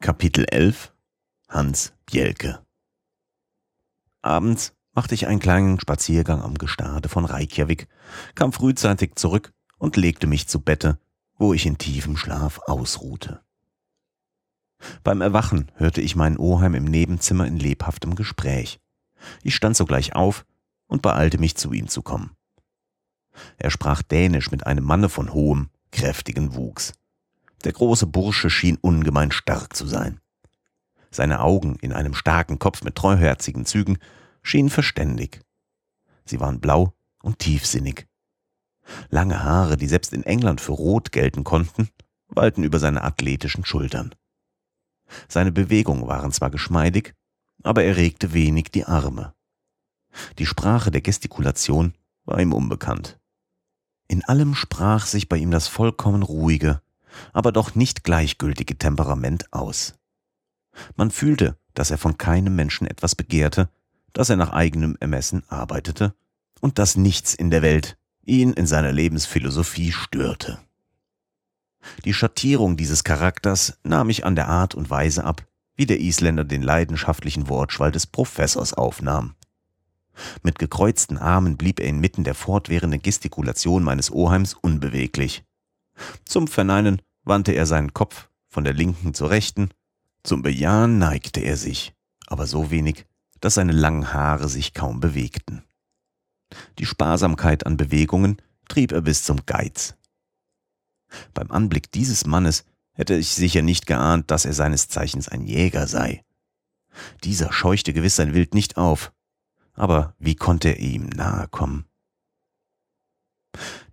Kapitel 11 Hans Bjelke Abends machte ich einen kleinen Spaziergang am Gestade von Reykjavik, kam frühzeitig zurück und legte mich zu Bette, wo ich in tiefem Schlaf ausruhte. Beim Erwachen hörte ich meinen Oheim im Nebenzimmer in lebhaftem Gespräch. Ich stand sogleich auf und beeilte mich zu ihm zu kommen. Er sprach Dänisch mit einem Manne von hohem, kräftigen Wuchs. Der große Bursche schien ungemein stark zu sein. Seine Augen in einem starken Kopf mit treuherzigen Zügen schienen verständig. Sie waren blau und tiefsinnig. Lange Haare, die selbst in England für rot gelten konnten, wallten über seine athletischen Schultern. Seine Bewegungen waren zwar geschmeidig, aber er regte wenig die Arme. Die Sprache der Gestikulation war ihm unbekannt. In allem sprach sich bei ihm das vollkommen ruhige, aber doch nicht gleichgültige Temperament aus. Man fühlte, dass er von keinem Menschen etwas begehrte, dass er nach eigenem Ermessen arbeitete und dass nichts in der Welt ihn in seiner Lebensphilosophie störte. Die Schattierung dieses Charakters nahm ich an der Art und Weise ab, wie der Isländer den leidenschaftlichen Wortschwall des Professors aufnahm. Mit gekreuzten Armen blieb er inmitten der fortwährenden Gestikulation meines Oheims unbeweglich. Zum Verneinen wandte er seinen Kopf von der linken zur rechten, zum Bejahen neigte er sich, aber so wenig, dass seine langen Haare sich kaum bewegten. Die Sparsamkeit an Bewegungen trieb er bis zum Geiz. Beim Anblick dieses Mannes hätte ich sicher nicht geahnt, dass er seines Zeichens ein Jäger sei. Dieser scheuchte gewiss sein Wild nicht auf, aber wie konnte er ihm nahe kommen?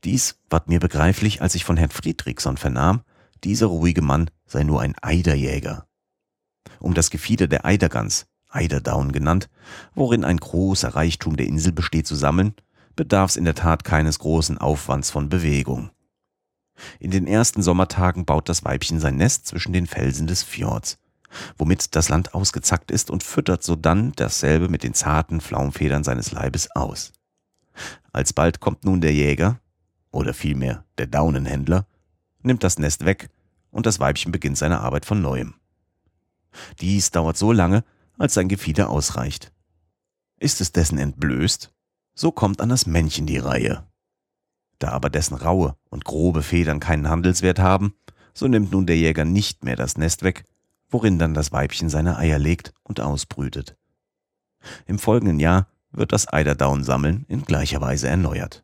Dies ward mir begreiflich, als ich von Herrn Friedrichson vernahm, dieser ruhige Mann sei nur ein Eiderjäger. Um das Gefieder der Eidergans, Eiderdown genannt, worin ein großer Reichtum der Insel besteht, zu sammeln, bedarf es in der Tat keines großen Aufwands von Bewegung. In den ersten Sommertagen baut das Weibchen sein Nest zwischen den Felsen des Fjords, womit das Land ausgezackt ist und füttert sodann dasselbe mit den zarten Flaumfedern seines Leibes aus. Alsbald kommt nun der Jäger, oder vielmehr der Daunenhändler, nimmt das Nest weg und das Weibchen beginnt seine Arbeit von neuem. Dies dauert so lange, als sein Gefieder ausreicht. Ist es dessen entblößt, so kommt an das Männchen die Reihe. Da aber dessen raue und grobe Federn keinen Handelswert haben, so nimmt nun der Jäger nicht mehr das Nest weg, worin dann das Weibchen seine Eier legt und ausbrütet. Im folgenden Jahr wird das Eiderdaunsammeln in gleicher Weise erneuert.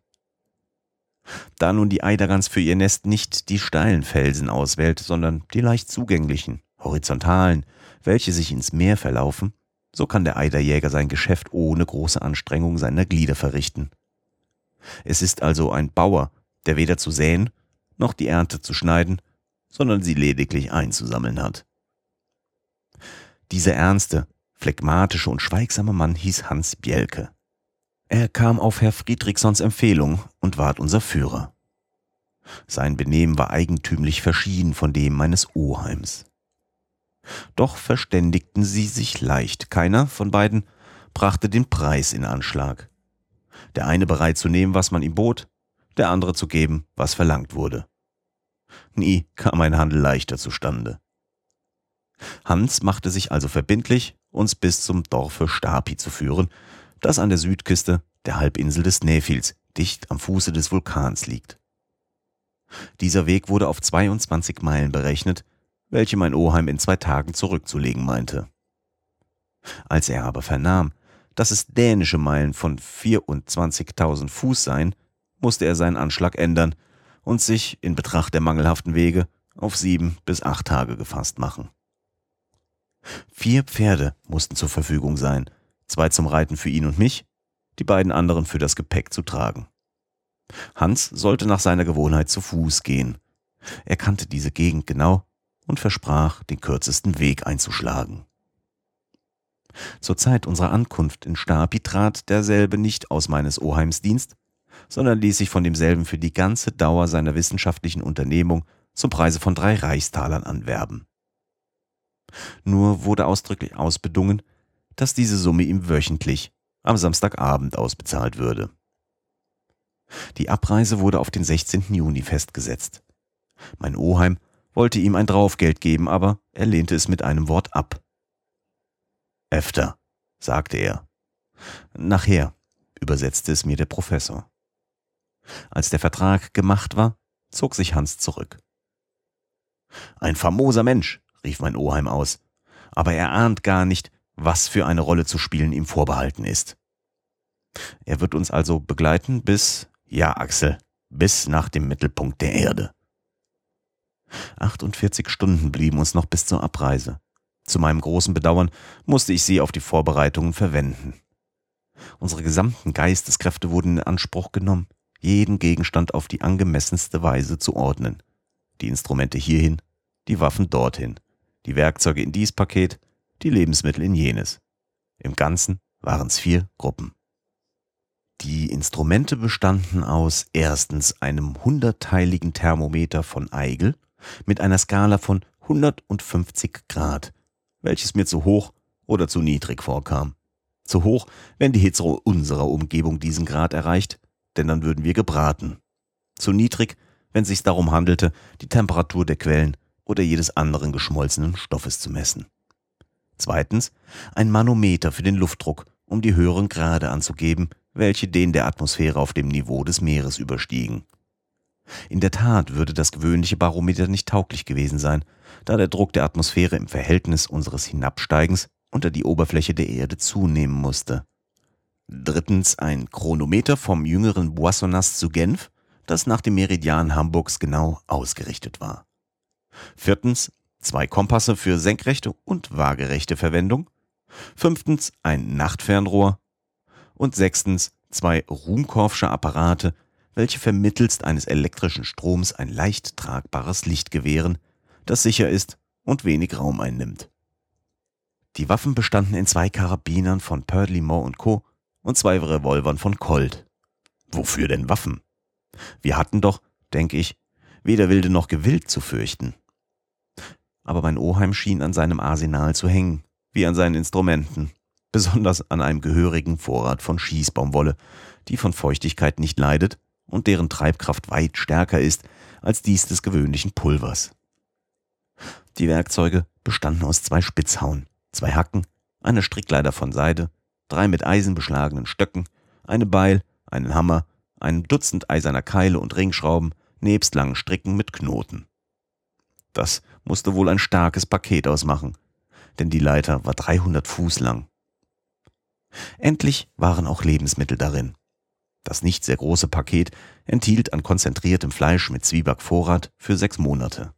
Da nun die Eidergans für ihr Nest nicht die steilen Felsen auswählt, sondern die leicht zugänglichen, horizontalen, welche sich ins Meer verlaufen, so kann der Eiderjäger sein Geschäft ohne große Anstrengung seiner Glieder verrichten. Es ist also ein Bauer, der weder zu säen noch die Ernte zu schneiden, sondern sie lediglich einzusammeln hat. Dieser ernste, phlegmatische und schweigsame Mann hieß Hans Bjelke. Er kam auf Herr Friedrichsons Empfehlung und ward unser Führer. Sein Benehmen war eigentümlich verschieden von dem meines Oheims. Doch verständigten sie sich leicht. Keiner von beiden brachte den Preis in Anschlag. Der eine bereit zu nehmen, was man ihm bot, der andere zu geben, was verlangt wurde. Nie kam ein Handel leichter zustande. Hans machte sich also verbindlich, uns bis zum Dorfe Stapi zu führen, das an der Südküste der Halbinsel des Näfils, dicht am Fuße des Vulkans liegt. Dieser Weg wurde auf 22 Meilen berechnet, welche mein Oheim in zwei Tagen zurückzulegen meinte. Als er aber vernahm, dass es dänische Meilen von 24.000 Fuß seien, musste er seinen Anschlag ändern und sich in Betracht der mangelhaften Wege auf sieben bis acht Tage gefasst machen. Vier Pferde mussten zur Verfügung sein, zwei zum Reiten für ihn und mich, die beiden anderen für das Gepäck zu tragen. Hans sollte nach seiner Gewohnheit zu Fuß gehen. Er kannte diese Gegend genau und versprach, den kürzesten Weg einzuschlagen. Zur Zeit unserer Ankunft in Stapi trat derselbe nicht aus meines Oheims Dienst, sondern ließ sich von demselben für die ganze Dauer seiner wissenschaftlichen Unternehmung zum Preise von drei Reichstalern anwerben. Nur wurde ausdrücklich ausbedungen, dass diese Summe ihm wöchentlich am Samstagabend ausbezahlt würde. Die Abreise wurde auf den 16. Juni festgesetzt. Mein Oheim wollte ihm ein Draufgeld geben, aber er lehnte es mit einem Wort ab. Efter, sagte er. Nachher, übersetzte es mir der Professor. Als der Vertrag gemacht war, zog sich Hans zurück. Ein famoser Mensch, rief mein Oheim aus, aber er ahnt gar nicht, was für eine Rolle zu spielen ihm vorbehalten ist. Er wird uns also begleiten bis, ja Axel, bis nach dem Mittelpunkt der Erde. 48 Stunden blieben uns noch bis zur Abreise. Zu meinem großen Bedauern musste ich sie auf die Vorbereitungen verwenden. Unsere gesamten Geisteskräfte wurden in Anspruch genommen, jeden Gegenstand auf die angemessenste Weise zu ordnen. Die Instrumente hierhin, die Waffen dorthin, die Werkzeuge in dies Paket, die Lebensmittel in jenes. Im Ganzen waren es vier Gruppen. Die Instrumente bestanden aus erstens einem hundertteiligen Thermometer von Eigel mit einer Skala von 150 Grad, welches mir zu hoch oder zu niedrig vorkam. Zu hoch, wenn die Hitze unserer Umgebung diesen Grad erreicht, denn dann würden wir gebraten. Zu niedrig, wenn es sich darum handelte, die Temperatur der Quellen oder jedes anderen geschmolzenen Stoffes zu messen. Zweitens ein Manometer für den Luftdruck, um die höheren Grade anzugeben, welche den der Atmosphäre auf dem Niveau des Meeres überstiegen. In der Tat würde das gewöhnliche Barometer nicht tauglich gewesen sein, da der Druck der Atmosphäre im Verhältnis unseres Hinabsteigens unter die Oberfläche der Erde zunehmen musste. Drittens ein Chronometer vom jüngeren Boissonnas zu Genf, das nach dem Meridian Hamburgs genau ausgerichtet war. Viertens zwei Kompasse für senkrechte und waagerechte Verwendung. Fünftens ein Nachtfernrohr. Und sechstens zwei Ruhmkorffsche Apparate, welche vermittelst eines elektrischen Stroms ein leicht tragbares Licht gewähren, das sicher ist und wenig Raum einnimmt. Die Waffen bestanden in zwei Karabinern von Perdlimont Co. und zwei Revolvern von Colt. Wofür denn Waffen? Wir hatten doch, denke ich, weder Wilde noch Gewillt zu fürchten. Aber mein Oheim schien an seinem Arsenal zu hängen, wie an seinen Instrumenten, besonders an einem gehörigen Vorrat von Schießbaumwolle, die von Feuchtigkeit nicht leidet und deren Treibkraft weit stärker ist als dies des gewöhnlichen Pulvers. Die Werkzeuge bestanden aus zwei Spitzhauen, zwei Hacken, einer Strickleiter von Seide, drei mit Eisen beschlagenen Stöcken, eine Beil, einen Hammer, einem Dutzend eiserner Keile und Ringschrauben, nebst langen Stricken mit Knoten. Das musste wohl ein starkes Paket ausmachen, denn die Leiter war 300 Fuß lang. Endlich waren auch Lebensmittel darin. Das nicht sehr große Paket enthielt an konzentriertem Fleisch mit Zwiebackvorrat für sechs Monate.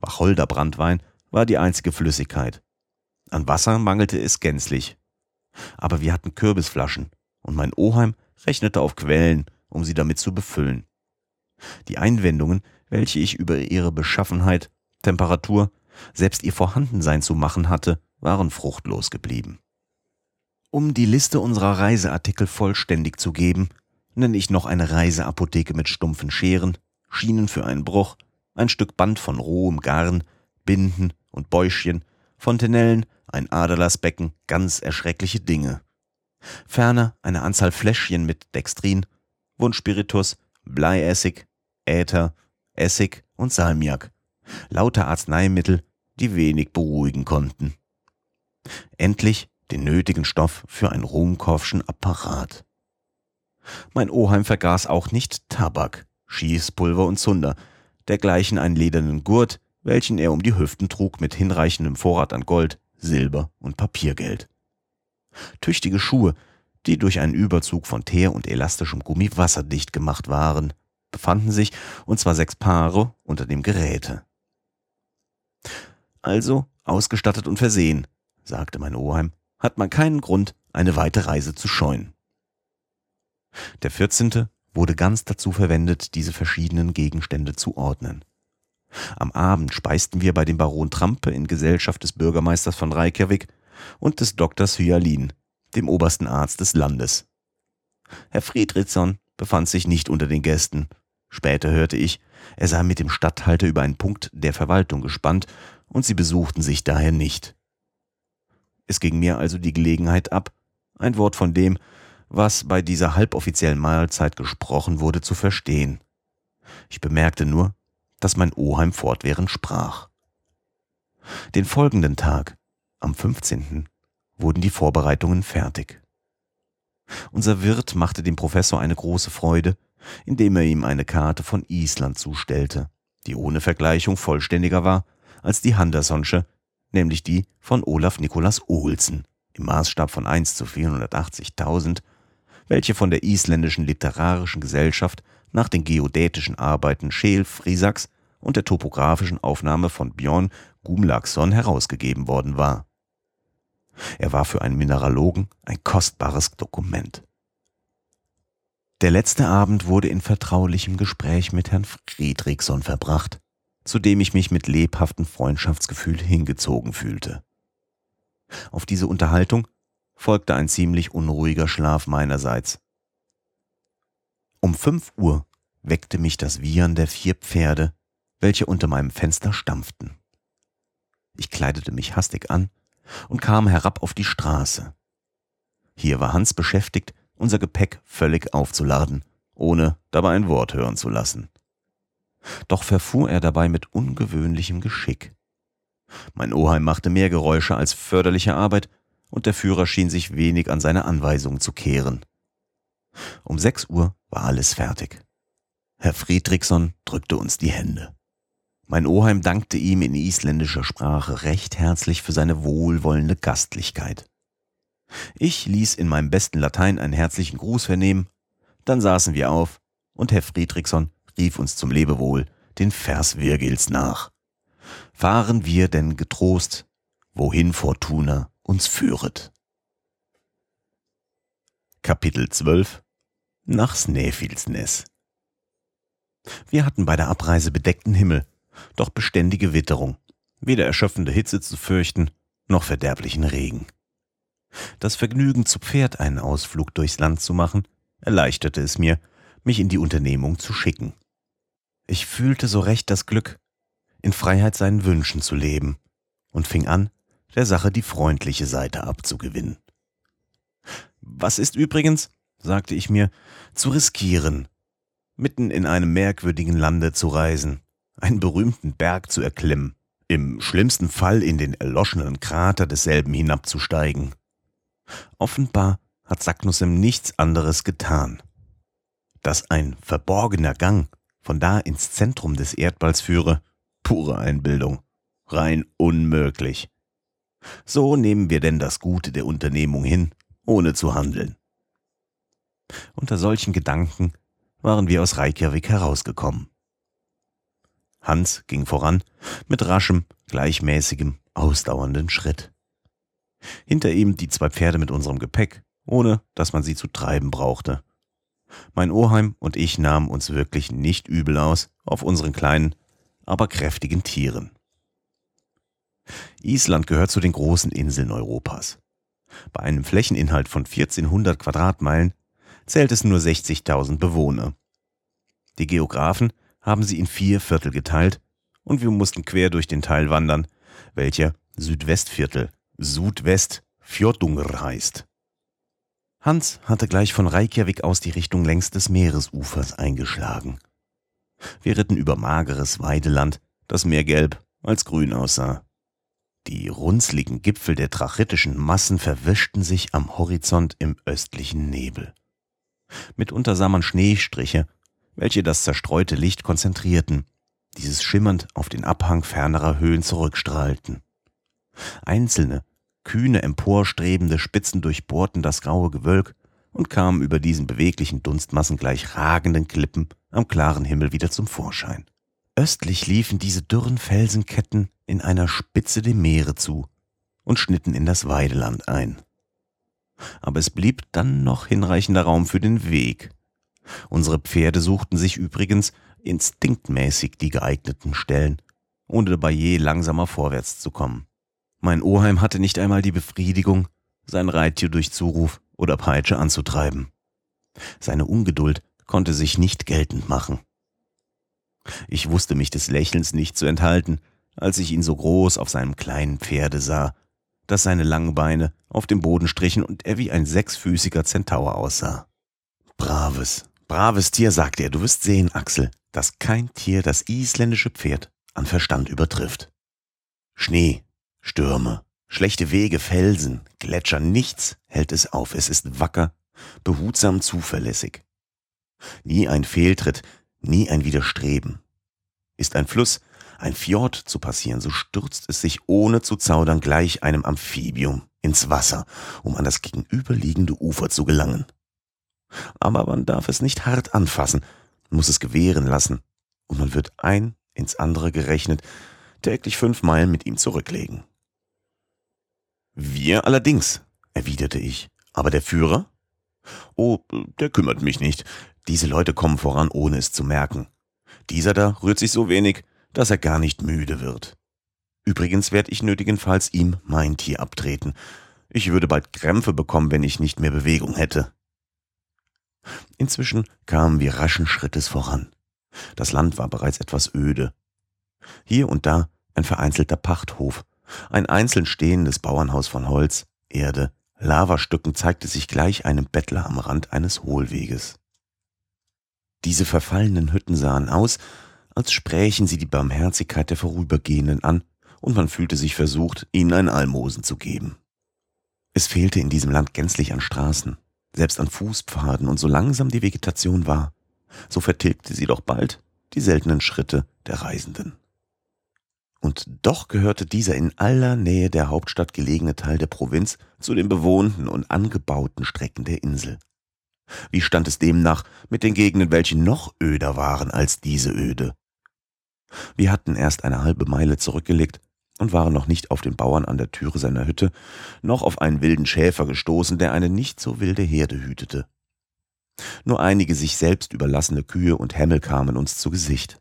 Wacholderbrandwein war die einzige Flüssigkeit. An Wasser mangelte es gänzlich. Aber wir hatten Kürbisflaschen und mein Oheim rechnete auf Quellen, um sie damit zu befüllen. Die Einwendungen, welche ich über ihre Beschaffenheit, Temperatur, selbst ihr Vorhandensein zu machen hatte, waren fruchtlos geblieben. Um die Liste unserer Reiseartikel vollständig zu geben, nenne ich noch eine Reiseapotheke mit stumpfen Scheren, Schienen für einen Bruch, ein Stück Band von rohem Garn, Binden und Bäuschchen, Fontenellen, ein Aderlassbecken, ganz erschreckliche Dinge. Ferner eine Anzahl Fläschchen mit Dextrin, Wundspiritus, Bleiessig, Äther, Essig und Salmiak. Lauter Arzneimittel, die wenig beruhigen konnten. Endlich den nötigen Stoff für ein Ruhmkorffschen Apparat. Mein Oheim vergaß auch nicht Tabak, Schießpulver und Zunder, dergleichen einen ledernen Gurt, welchen er um die Hüften trug mit hinreichendem Vorrat an Gold, Silber und Papiergeld. Tüchtige Schuhe, die durch einen Überzug von Teer und elastischem Gummi wasserdicht gemacht waren, befanden sich, und zwar sechs Paare, unter dem Geräte. Also ausgestattet und versehen, sagte mein Oheim, hat man keinen Grund, eine weite Reise zu scheuen. Der 14. wurde ganz dazu verwendet, diese verschiedenen Gegenstände zu ordnen. Am Abend speisten wir bei dem Baron Trampe in Gesellschaft des Bürgermeisters von Reykjavik und des Doktors Hyalin, dem obersten Arzt des Landes. Herr Friedrichson befand sich nicht unter den Gästen. Später hörte ich, er sei mit dem Statthalter über einen Punkt der Verwaltung gespannt und sie besuchten sich daher nicht. Es ging mir also die Gelegenheit ab, ein Wort von dem, was bei dieser halboffiziellen Mahlzeit gesprochen wurde, zu verstehen. Ich bemerkte nur, dass mein Oheim fortwährend sprach. Den folgenden Tag, am 15., wurden die Vorbereitungen fertig. Unser Wirt machte dem Professor eine große Freude, indem er ihm eine Karte von Island zustellte, die ohne Vergleichung vollständiger war als die Handersonsche, nämlich die von Olaf Nikolas Olsen im Maßstab von 1 zu 480.000, welche von der isländischen Literarischen Gesellschaft nach den geodätischen Arbeiten Scheel Frisaks und der topografischen Aufnahme von Björn Gumlaxson herausgegeben worden war. Er war für einen Mineralogen ein kostbares Dokument. Der letzte Abend wurde in vertraulichem Gespräch mit Herrn Friedrichsson verbracht, zu dem ich mich mit lebhaftem Freundschaftsgefühl hingezogen fühlte. Auf diese Unterhaltung folgte ein ziemlich unruhiger Schlaf meinerseits. Um fünf Uhr weckte mich das Wiehern der vier Pferde, welche unter meinem Fenster stampften. Ich kleidete mich hastig an und kam herab auf die Straße. Hier war Hans beschäftigt, unser Gepäck völlig aufzuladen, ohne dabei ein Wort hören zu lassen. Doch verfuhr er dabei mit ungewöhnlichem Geschick. Mein Oheim machte mehr Geräusche als förderliche Arbeit, und der Führer schien sich wenig an seine Anweisungen zu kehren. Um sechs Uhr war alles fertig. Herr Friedrichsson drückte uns die Hände. Mein Oheim dankte ihm in isländischer Sprache recht herzlich für seine wohlwollende Gastlichkeit. Ich ließ in meinem besten Latein einen herzlichen Gruß vernehmen, dann saßen wir auf und Herr Friedrichsson rief uns zum Lebewohl den Vers Virgils nach. Fahren wir denn getrost, wohin Fortuna uns führet. Kapitel 12 Nach Snæfellsnes Wir hatten bei der Abreise bedeckten Himmel, doch beständige Witterung, weder erschöpfende Hitze zu fürchten, noch verderblichen Regen. Das Vergnügen, zu Pferd einen Ausflug durchs Land zu machen, erleichterte es mir, mich in die Unternehmung zu schicken. Ich fühlte so recht das Glück, in Freiheit seinen Wünschen zu leben, und fing an, der Sache die freundliche Seite abzugewinnen. Was ist übrigens, sagte ich mir, zu riskieren, mitten in einem merkwürdigen Lande zu reisen, einen berühmten Berg zu erklimmen, im schlimmsten Fall in den erloschenen Krater desselben hinabzusteigen. Offenbar hat Saknussem nichts anderes getan. Dass ein verborgener Gang von da ins Zentrum des Erdballs führe, pure Einbildung, rein unmöglich. So nehmen wir denn das Gute der Unternehmung hin, ohne zu handeln. Unter solchen Gedanken waren wir aus Reykjavik herausgekommen. Hans ging voran mit raschem, gleichmäßigem, ausdauernden Schritt. Hinter ihm die zwei Pferde mit unserem Gepäck, ohne dass man sie zu treiben brauchte. Mein Oheim und ich nahmen uns wirklich nicht übel aus auf unseren kleinen, aber kräftigen Tieren. Island gehört zu den großen Inseln Europas. Bei einem Flächeninhalt von 1400 Quadratmeilen zählt es nur 60.000 Bewohner. Die Geographen haben sie in vier Viertel geteilt und wir mussten quer durch den Teil wandern, welcher Südwestviertel, Südwest Fjordungr heißt. Hans hatte gleich von Reykjavik aus die Richtung längs des Meeresufers eingeschlagen. Wir ritten über mageres Weideland, das mehr gelb als grün aussah. Die runzligen Gipfel der trachytischen Massen verwischten sich am Horizont im östlichen Nebel. Mitunter sah man Schneestriche welche das zerstreute Licht konzentrierten, dieses schimmernd auf den Abhang fernerer Höhen zurückstrahlten. Einzelne, kühne emporstrebende Spitzen durchbohrten das graue Gewölk und kamen über diesen beweglichen Dunstmassen gleich ragenden Klippen am klaren Himmel wieder zum Vorschein. Östlich liefen diese dürren Felsenketten in einer Spitze dem Meere zu und schnitten in das Weideland ein. Aber es blieb dann noch hinreichender Raum für den Weg, Unsere Pferde suchten sich übrigens instinktmäßig die geeigneten Stellen, ohne dabei je langsamer vorwärts zu kommen. Mein Oheim hatte nicht einmal die Befriedigung, sein Reittier durch Zuruf oder Peitsche anzutreiben. Seine Ungeduld konnte sich nicht geltend machen. Ich wusste mich des Lächelns nicht zu enthalten, als ich ihn so groß auf seinem kleinen Pferde sah, das seine langen Beine auf dem Boden strichen und er wie ein sechsfüßiger Zentaur aussah. Braves, Braves Tier, sagte er, du wirst sehen, Axel. dass kein Tier das isländische Pferd an Verstand übertrifft. Schnee, Stürme, schlechte Wege, Felsen, Gletscher, nichts hält es auf. Es ist wacker, behutsam, zuverlässig. Nie ein Fehltritt, nie ein Widerstreben. Ist ein Fluss, ein Fjord zu passieren, so stürzt es sich ohne zu zaudern gleich einem Amphibium ins Wasser, um an das gegenüberliegende Ufer zu gelangen. Aber man darf es nicht hart anfassen, muss es gewähren lassen, und man wird ein ins andere gerechnet täglich fünf Meilen mit ihm zurücklegen. Wir allerdings, erwiderte ich, aber der Führer? Oh, der kümmert mich nicht. Diese Leute kommen voran, ohne es zu merken. Dieser da rührt sich so wenig, dass er gar nicht müde wird. Übrigens werde ich nötigenfalls ihm mein Tier abtreten. Ich würde bald Krämpfe bekommen, wenn ich nicht mehr Bewegung hätte. Inzwischen kamen wir raschen Schrittes voran. Das Land war bereits etwas öde. Hier und da ein vereinzelter Pachthof, ein einzeln stehendes Bauernhaus von Holz, Erde, Lavastücken zeigte sich gleich einem Bettler am Rand eines Hohlweges. Diese verfallenen Hütten sahen aus, als sprächen sie die Barmherzigkeit der Vorübergehenden an, und man fühlte sich versucht, ihnen ein Almosen zu geben. Es fehlte in diesem Land gänzlich an Straßen, selbst an Fußpfaden, und so langsam die Vegetation war, so vertilgte sie doch bald die seltenen Schritte der Reisenden. Und doch gehörte dieser in aller Nähe der Hauptstadt gelegene Teil der Provinz zu den bewohnten und angebauten Strecken der Insel. Wie stand es demnach mit den Gegenden, welche noch öder waren als diese öde? Wir hatten erst eine halbe Meile zurückgelegt und waren noch nicht auf den Bauern an der Türe seiner Hütte, noch auf einen wilden Schäfer gestoßen, der eine nicht so wilde Herde hütete. Nur einige sich selbst überlassene Kühe und Hämmel kamen uns zu Gesicht.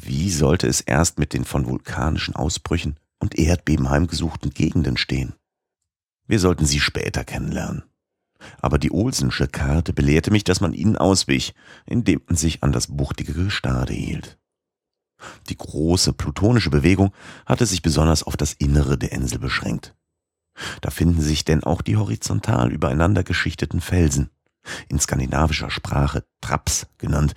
Wie sollte es erst mit den von vulkanischen Ausbrüchen und Erdbeben heimgesuchten Gegenden stehen? Wir sollten sie später kennenlernen. Aber die Olsensche Karte belehrte mich, dass man ihnen auswich, indem man sich an das buchtige Gestade hielt. Die große plutonische Bewegung hatte sich besonders auf das Innere der Insel beschränkt. Da finden sich denn auch die horizontal übereinander geschichteten Felsen, in skandinavischer Sprache Traps genannt,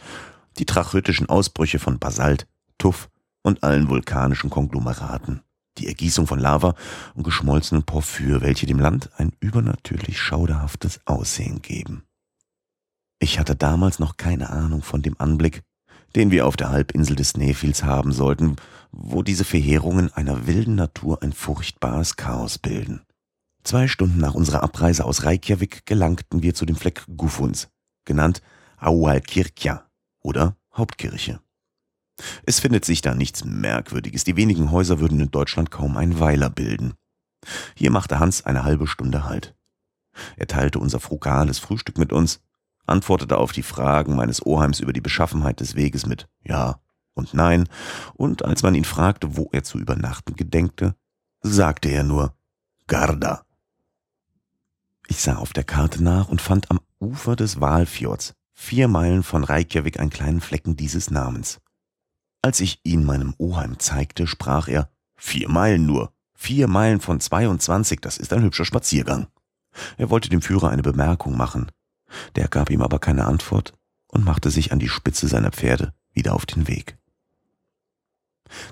die trachytischen Ausbrüche von Basalt, Tuff und allen vulkanischen Konglomeraten, die Ergießung von Lava und geschmolzenen Porphyr, welche dem Land ein übernatürlich schauderhaftes Aussehen geben. Ich hatte damals noch keine Ahnung von dem Anblick, den wir auf der Halbinsel des Nephils haben sollten, wo diese Verheerungen einer wilden Natur ein furchtbares Chaos bilden. Zwei Stunden nach unserer Abreise aus Reykjavik gelangten wir zu dem Fleck Gufuns, genannt Aualkirkja, oder Hauptkirche. Es findet sich da nichts Merkwürdiges. Die wenigen Häuser würden in Deutschland kaum einen Weiler bilden. Hier machte Hans eine halbe Stunde Halt. Er teilte unser frugales Frühstück mit uns, antwortete auf die Fragen meines Oheims über die Beschaffenheit des Weges mit Ja und Nein, und als man ihn fragte, wo er zu übernachten gedenkte, sagte er nur Garda. Ich sah auf der Karte nach und fand am Ufer des Walfjords vier Meilen von Reykjavik einen kleinen Flecken dieses Namens. Als ich ihn meinem Oheim zeigte, sprach er, vier Meilen nur, vier Meilen von 22, das ist ein hübscher Spaziergang. Er wollte dem Führer eine Bemerkung machen. Der gab ihm aber keine Antwort und machte sich an die Spitze seiner Pferde wieder auf den Weg.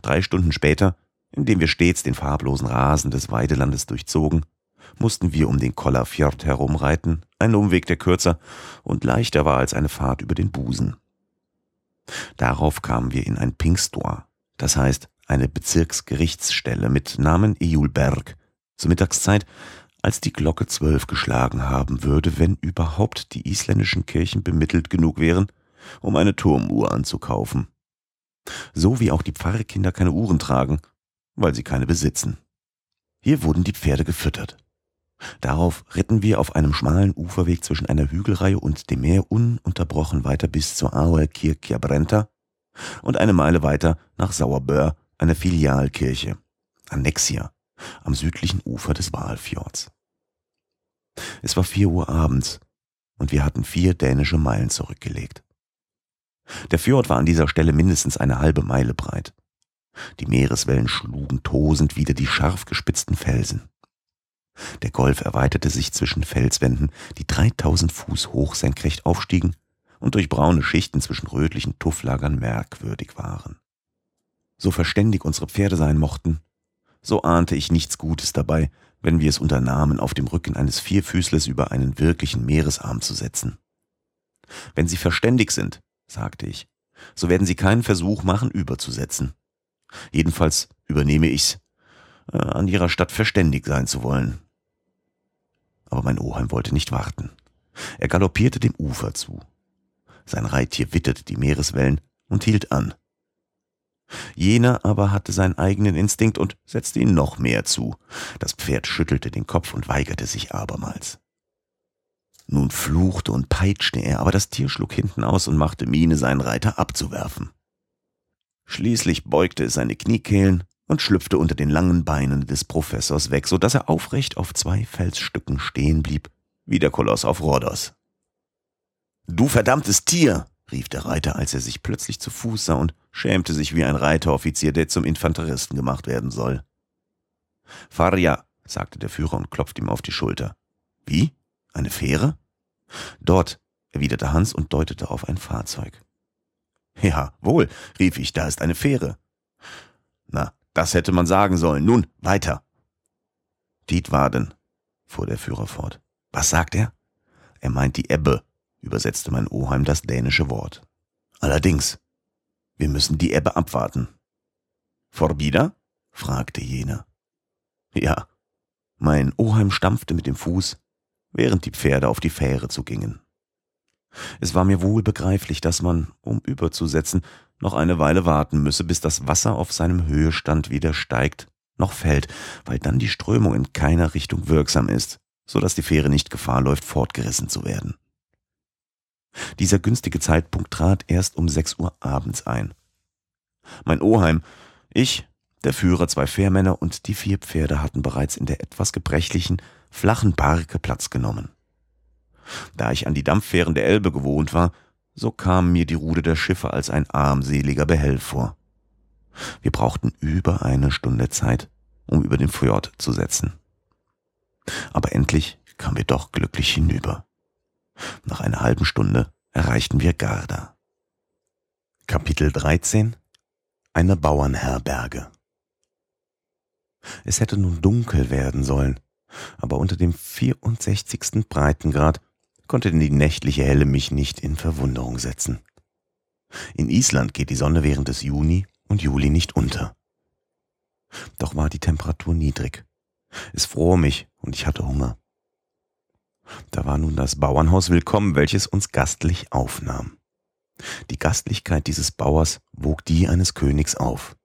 Drei Stunden später, indem wir stets den farblosen Rasen des Weidelandes durchzogen, mussten wir um den Kollafjord herumreiten, ein Umweg, der kürzer und leichter war als eine Fahrt über den Busen. Darauf kamen wir in ein Pingstor, das heißt eine Bezirksgerichtsstelle mit Namen Ejulberg, zur Mittagszeit, als die Glocke zwölf geschlagen haben würde, wenn überhaupt die isländischen Kirchen bemittelt genug wären, um eine Turmuhr anzukaufen. So wie auch die Pfarrkinder keine Uhren tragen, weil sie keine besitzen. Hier wurden die Pferde gefüttert. Darauf ritten wir auf einem schmalen Uferweg zwischen einer Hügelreihe und dem Meer ununterbrochen weiter bis zur Auer Kirkja Brenta und eine Meile weiter nach Sauerböhr, einer Filialkirche, Annexia, am südlichen Ufer des Walfjords. Es war vier Uhr abends und wir hatten vier dänische Meilen zurückgelegt. Der Fjord war an dieser Stelle mindestens eine halbe Meile breit. Die Meereswellen schlugen tosend wieder die scharf gespitzten Felsen. Der Golf erweiterte sich zwischen Felswänden, die 3000 Fuß hoch senkrecht aufstiegen und durch braune Schichten zwischen rötlichen Tufflagern merkwürdig waren. So verständig unsere Pferde sein mochten, so ahnte ich nichts Gutes dabei, wenn wir es unternahmen, auf dem Rücken eines Vierfüßlers über einen wirklichen Meeresarm zu setzen. Wenn Sie verständig sind, sagte ich, so werden Sie keinen Versuch machen, überzusetzen. Jedenfalls übernehme ich's, äh, an Ihrer Stadt verständig sein zu wollen. Aber mein Oheim wollte nicht warten. Er galoppierte dem Ufer zu. Sein Reittier witterte die Meereswellen und hielt an. Jener aber hatte seinen eigenen Instinkt und setzte ihn noch mehr zu. Das Pferd schüttelte den Kopf und weigerte sich abermals. Nun fluchte und peitschte er, aber das Tier schlug hinten aus und machte Miene, seinen Reiter abzuwerfen. Schließlich beugte es seine Kniekehlen und schlüpfte unter den langen Beinen des Professors weg, so dass er aufrecht auf zwei Felsstücken stehen blieb, wie der Koloss auf Rhodos. Du verdammtes Tier! rief der Reiter, als er sich plötzlich zu Fuß sah und schämte sich wie ein Reiteroffizier, der zum Infanteristen gemacht werden soll. Faria, sagte der Führer und klopfte ihm auf die Schulter. Wie? Eine Fähre? Dort, erwiderte Hans und deutete auf ein Fahrzeug. Ja, wohl, rief ich, da ist eine Fähre. Na, das hätte man sagen sollen. Nun, weiter. Dietwaden, fuhr der Führer fort. Was sagt er? Er meint die Ebbe, übersetzte mein Oheim das dänische Wort. Allerdings, wir müssen die Ebbe abwarten. Vorbieder? fragte jener. Ja. Mein Oheim stampfte mit dem Fuß, während die Pferde auf die Fähre zugingen. Es war mir wohl begreiflich, dass man, um überzusetzen, noch eine Weile warten müsse, bis das Wasser auf seinem Höhestand wieder steigt, noch fällt, weil dann die Strömung in keiner Richtung wirksam ist, so dass die Fähre nicht Gefahr läuft, fortgerissen zu werden. Dieser günstige Zeitpunkt trat erst um sechs Uhr abends ein. Mein Oheim, ich, der Führer, zwei Fährmänner und die vier Pferde hatten bereits in der etwas gebrechlichen, flachen Barke Platz genommen. Da ich an die Dampffähren der Elbe gewohnt war, so kam mir die Rude der Schiffe als ein armseliger Behelf vor. Wir brauchten über eine Stunde Zeit, um über den Fjord zu setzen. Aber endlich kamen wir doch glücklich hinüber. Nach einer halben Stunde erreichten wir Garda. Kapitel 13 Eine Bauernherberge Es hätte nun dunkel werden sollen, aber unter dem 64. Breitengrad konnte die nächtliche Helle mich nicht in Verwunderung setzen. In Island geht die Sonne während des Juni und Juli nicht unter. Doch war die Temperatur niedrig. Es fror mich und ich hatte Hunger. Da war nun das Bauernhaus willkommen, welches uns gastlich aufnahm. Die Gastlichkeit dieses Bauers wog die eines Königs auf.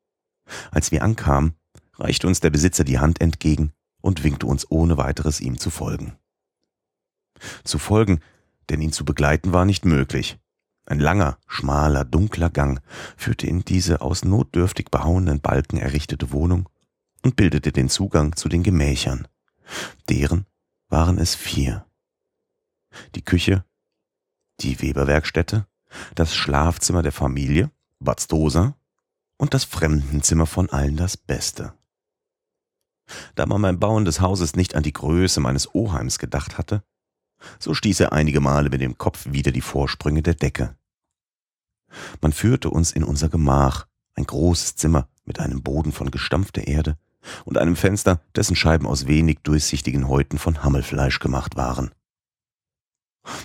Als wir ankamen, reichte uns der Besitzer die Hand entgegen und winkte uns ohne weiteres ihm zu folgen. Zu folgen, denn ihn zu begleiten war nicht möglich. Ein langer, schmaler, dunkler Gang führte in diese aus notdürftig behauenen Balken errichtete Wohnung und bildete den Zugang zu den Gemächern. Deren waren es vier die Küche, die Weberwerkstätte, das Schlafzimmer der Familie, Bad Stosa und das Fremdenzimmer von allen das Beste. Da man beim Bauen des Hauses nicht an die Größe meines Oheims gedacht hatte, so stieß er einige Male mit dem Kopf wieder die Vorsprünge der Decke. Man führte uns in unser Gemach, ein großes Zimmer mit einem Boden von gestampfter Erde und einem Fenster, dessen Scheiben aus wenig durchsichtigen Häuten von Hammelfleisch gemacht waren.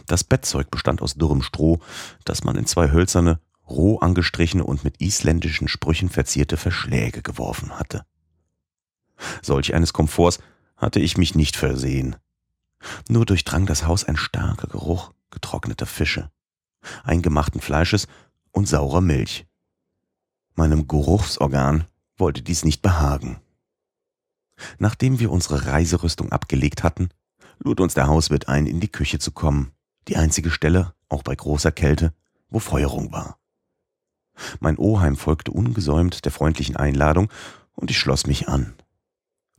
Das Bettzeug bestand aus dürrem Stroh, das man in zwei hölzerne, roh angestrichene und mit isländischen Sprüchen verzierte Verschläge geworfen hatte. Solch eines Komforts hatte ich mich nicht versehen. Nur durchdrang das Haus ein starker Geruch getrockneter Fische, eingemachten Fleisches und saurer Milch. Meinem Geruchsorgan wollte dies nicht behagen. Nachdem wir unsere Reiserüstung abgelegt hatten, lud uns der Hauswirt ein, in die Küche zu kommen, die einzige Stelle, auch bei großer Kälte, wo Feuerung war. Mein Oheim folgte ungesäumt der freundlichen Einladung und ich schloss mich an.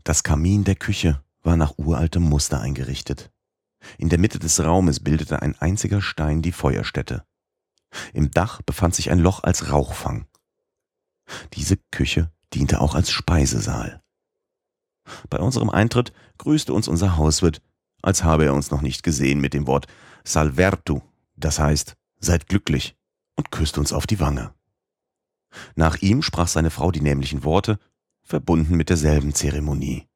Das Kamin der Küche war nach uraltem Muster eingerichtet. In der Mitte des Raumes bildete ein einziger Stein die Feuerstätte. Im Dach befand sich ein Loch als Rauchfang. Diese Küche diente auch als Speisesaal. Bei unserem Eintritt grüßte uns unser Hauswirt als habe er uns noch nicht gesehen mit dem Wort Salvertu, das heißt seid glücklich und küsst uns auf die Wange. Nach ihm sprach seine Frau die nämlichen Worte, verbunden mit derselben Zeremonie.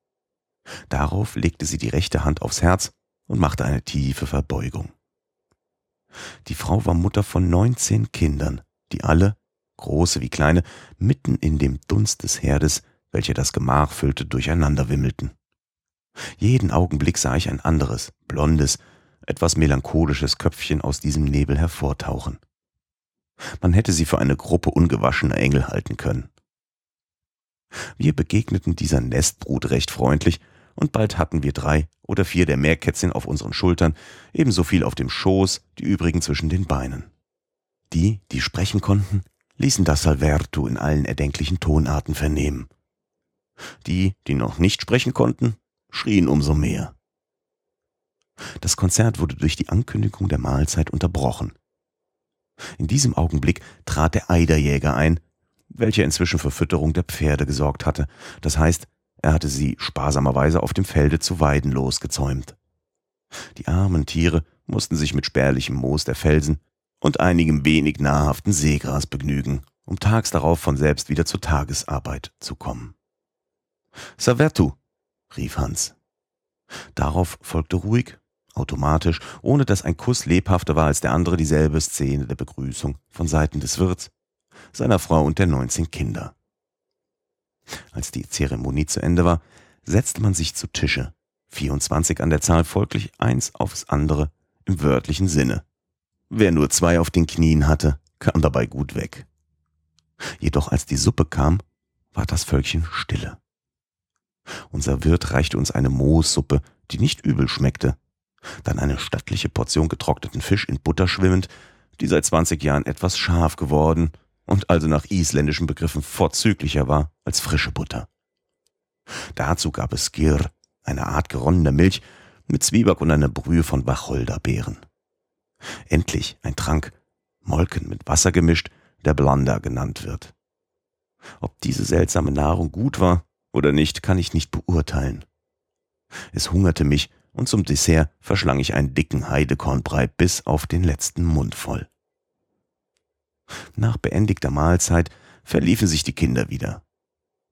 Darauf legte sie die rechte Hand aufs Herz und machte eine tiefe Verbeugung. Die Frau war Mutter von neunzehn Kindern, die alle, große wie kleine, mitten in dem Dunst des Herdes, welcher das Gemach füllte, durcheinander wimmelten. Jeden Augenblick sah ich ein anderes, blondes, etwas melancholisches Köpfchen aus diesem Nebel hervortauchen. Man hätte sie für eine Gruppe ungewaschener Engel halten können. Wir begegneten dieser Nestbrut recht freundlich, und bald hatten wir drei oder vier der Meerkätzchen auf unseren Schultern, ebenso viel auf dem Schoß, die übrigen zwischen den Beinen. Die, die sprechen konnten, ließen das Salverto in allen erdenklichen Tonarten vernehmen. Die, die noch nicht sprechen konnten, schrien umso mehr. Das Konzert wurde durch die Ankündigung der Mahlzeit unterbrochen. In diesem Augenblick trat der Eiderjäger ein, welcher inzwischen für Fütterung der Pferde gesorgt hatte. Das heißt, er hatte sie sparsamerweise auf dem Felde zu weiden losgezäumt. Die armen Tiere mussten sich mit spärlichem Moos der Felsen und einigem wenig nahrhaften Seegras begnügen, um tags darauf von selbst wieder zur Tagesarbeit zu kommen. Savertu, rief Hans. Darauf folgte ruhig, automatisch, ohne dass ein Kuss lebhafter war als der andere, dieselbe Szene der Begrüßung von Seiten des Wirts, seiner Frau und der neunzehn Kinder. Als die Zeremonie zu Ende war, setzte man sich zu Tische, 24 an der Zahl folglich eins aufs andere im wörtlichen Sinne. Wer nur zwei auf den Knien hatte, kam dabei gut weg. Jedoch als die Suppe kam, war das Völkchen stille. Unser Wirt reichte uns eine Moossuppe, die nicht übel schmeckte, dann eine stattliche Portion getrockneten Fisch in Butter schwimmend, die seit 20 Jahren etwas scharf geworden und also nach isländischen Begriffen vorzüglicher war als frische Butter. Dazu gab es Skir, eine Art geronnener Milch, mit Zwieback und einer Brühe von Wacholderbeeren. Endlich ein Trank, Molken mit Wasser gemischt, der Blanda genannt wird. Ob diese seltsame Nahrung gut war oder nicht, kann ich nicht beurteilen. Es hungerte mich, und zum Dessert verschlang ich einen dicken Heidekornbrei bis auf den letzten Mund voll. Nach beendigter Mahlzeit verliefen sich die Kinder wieder.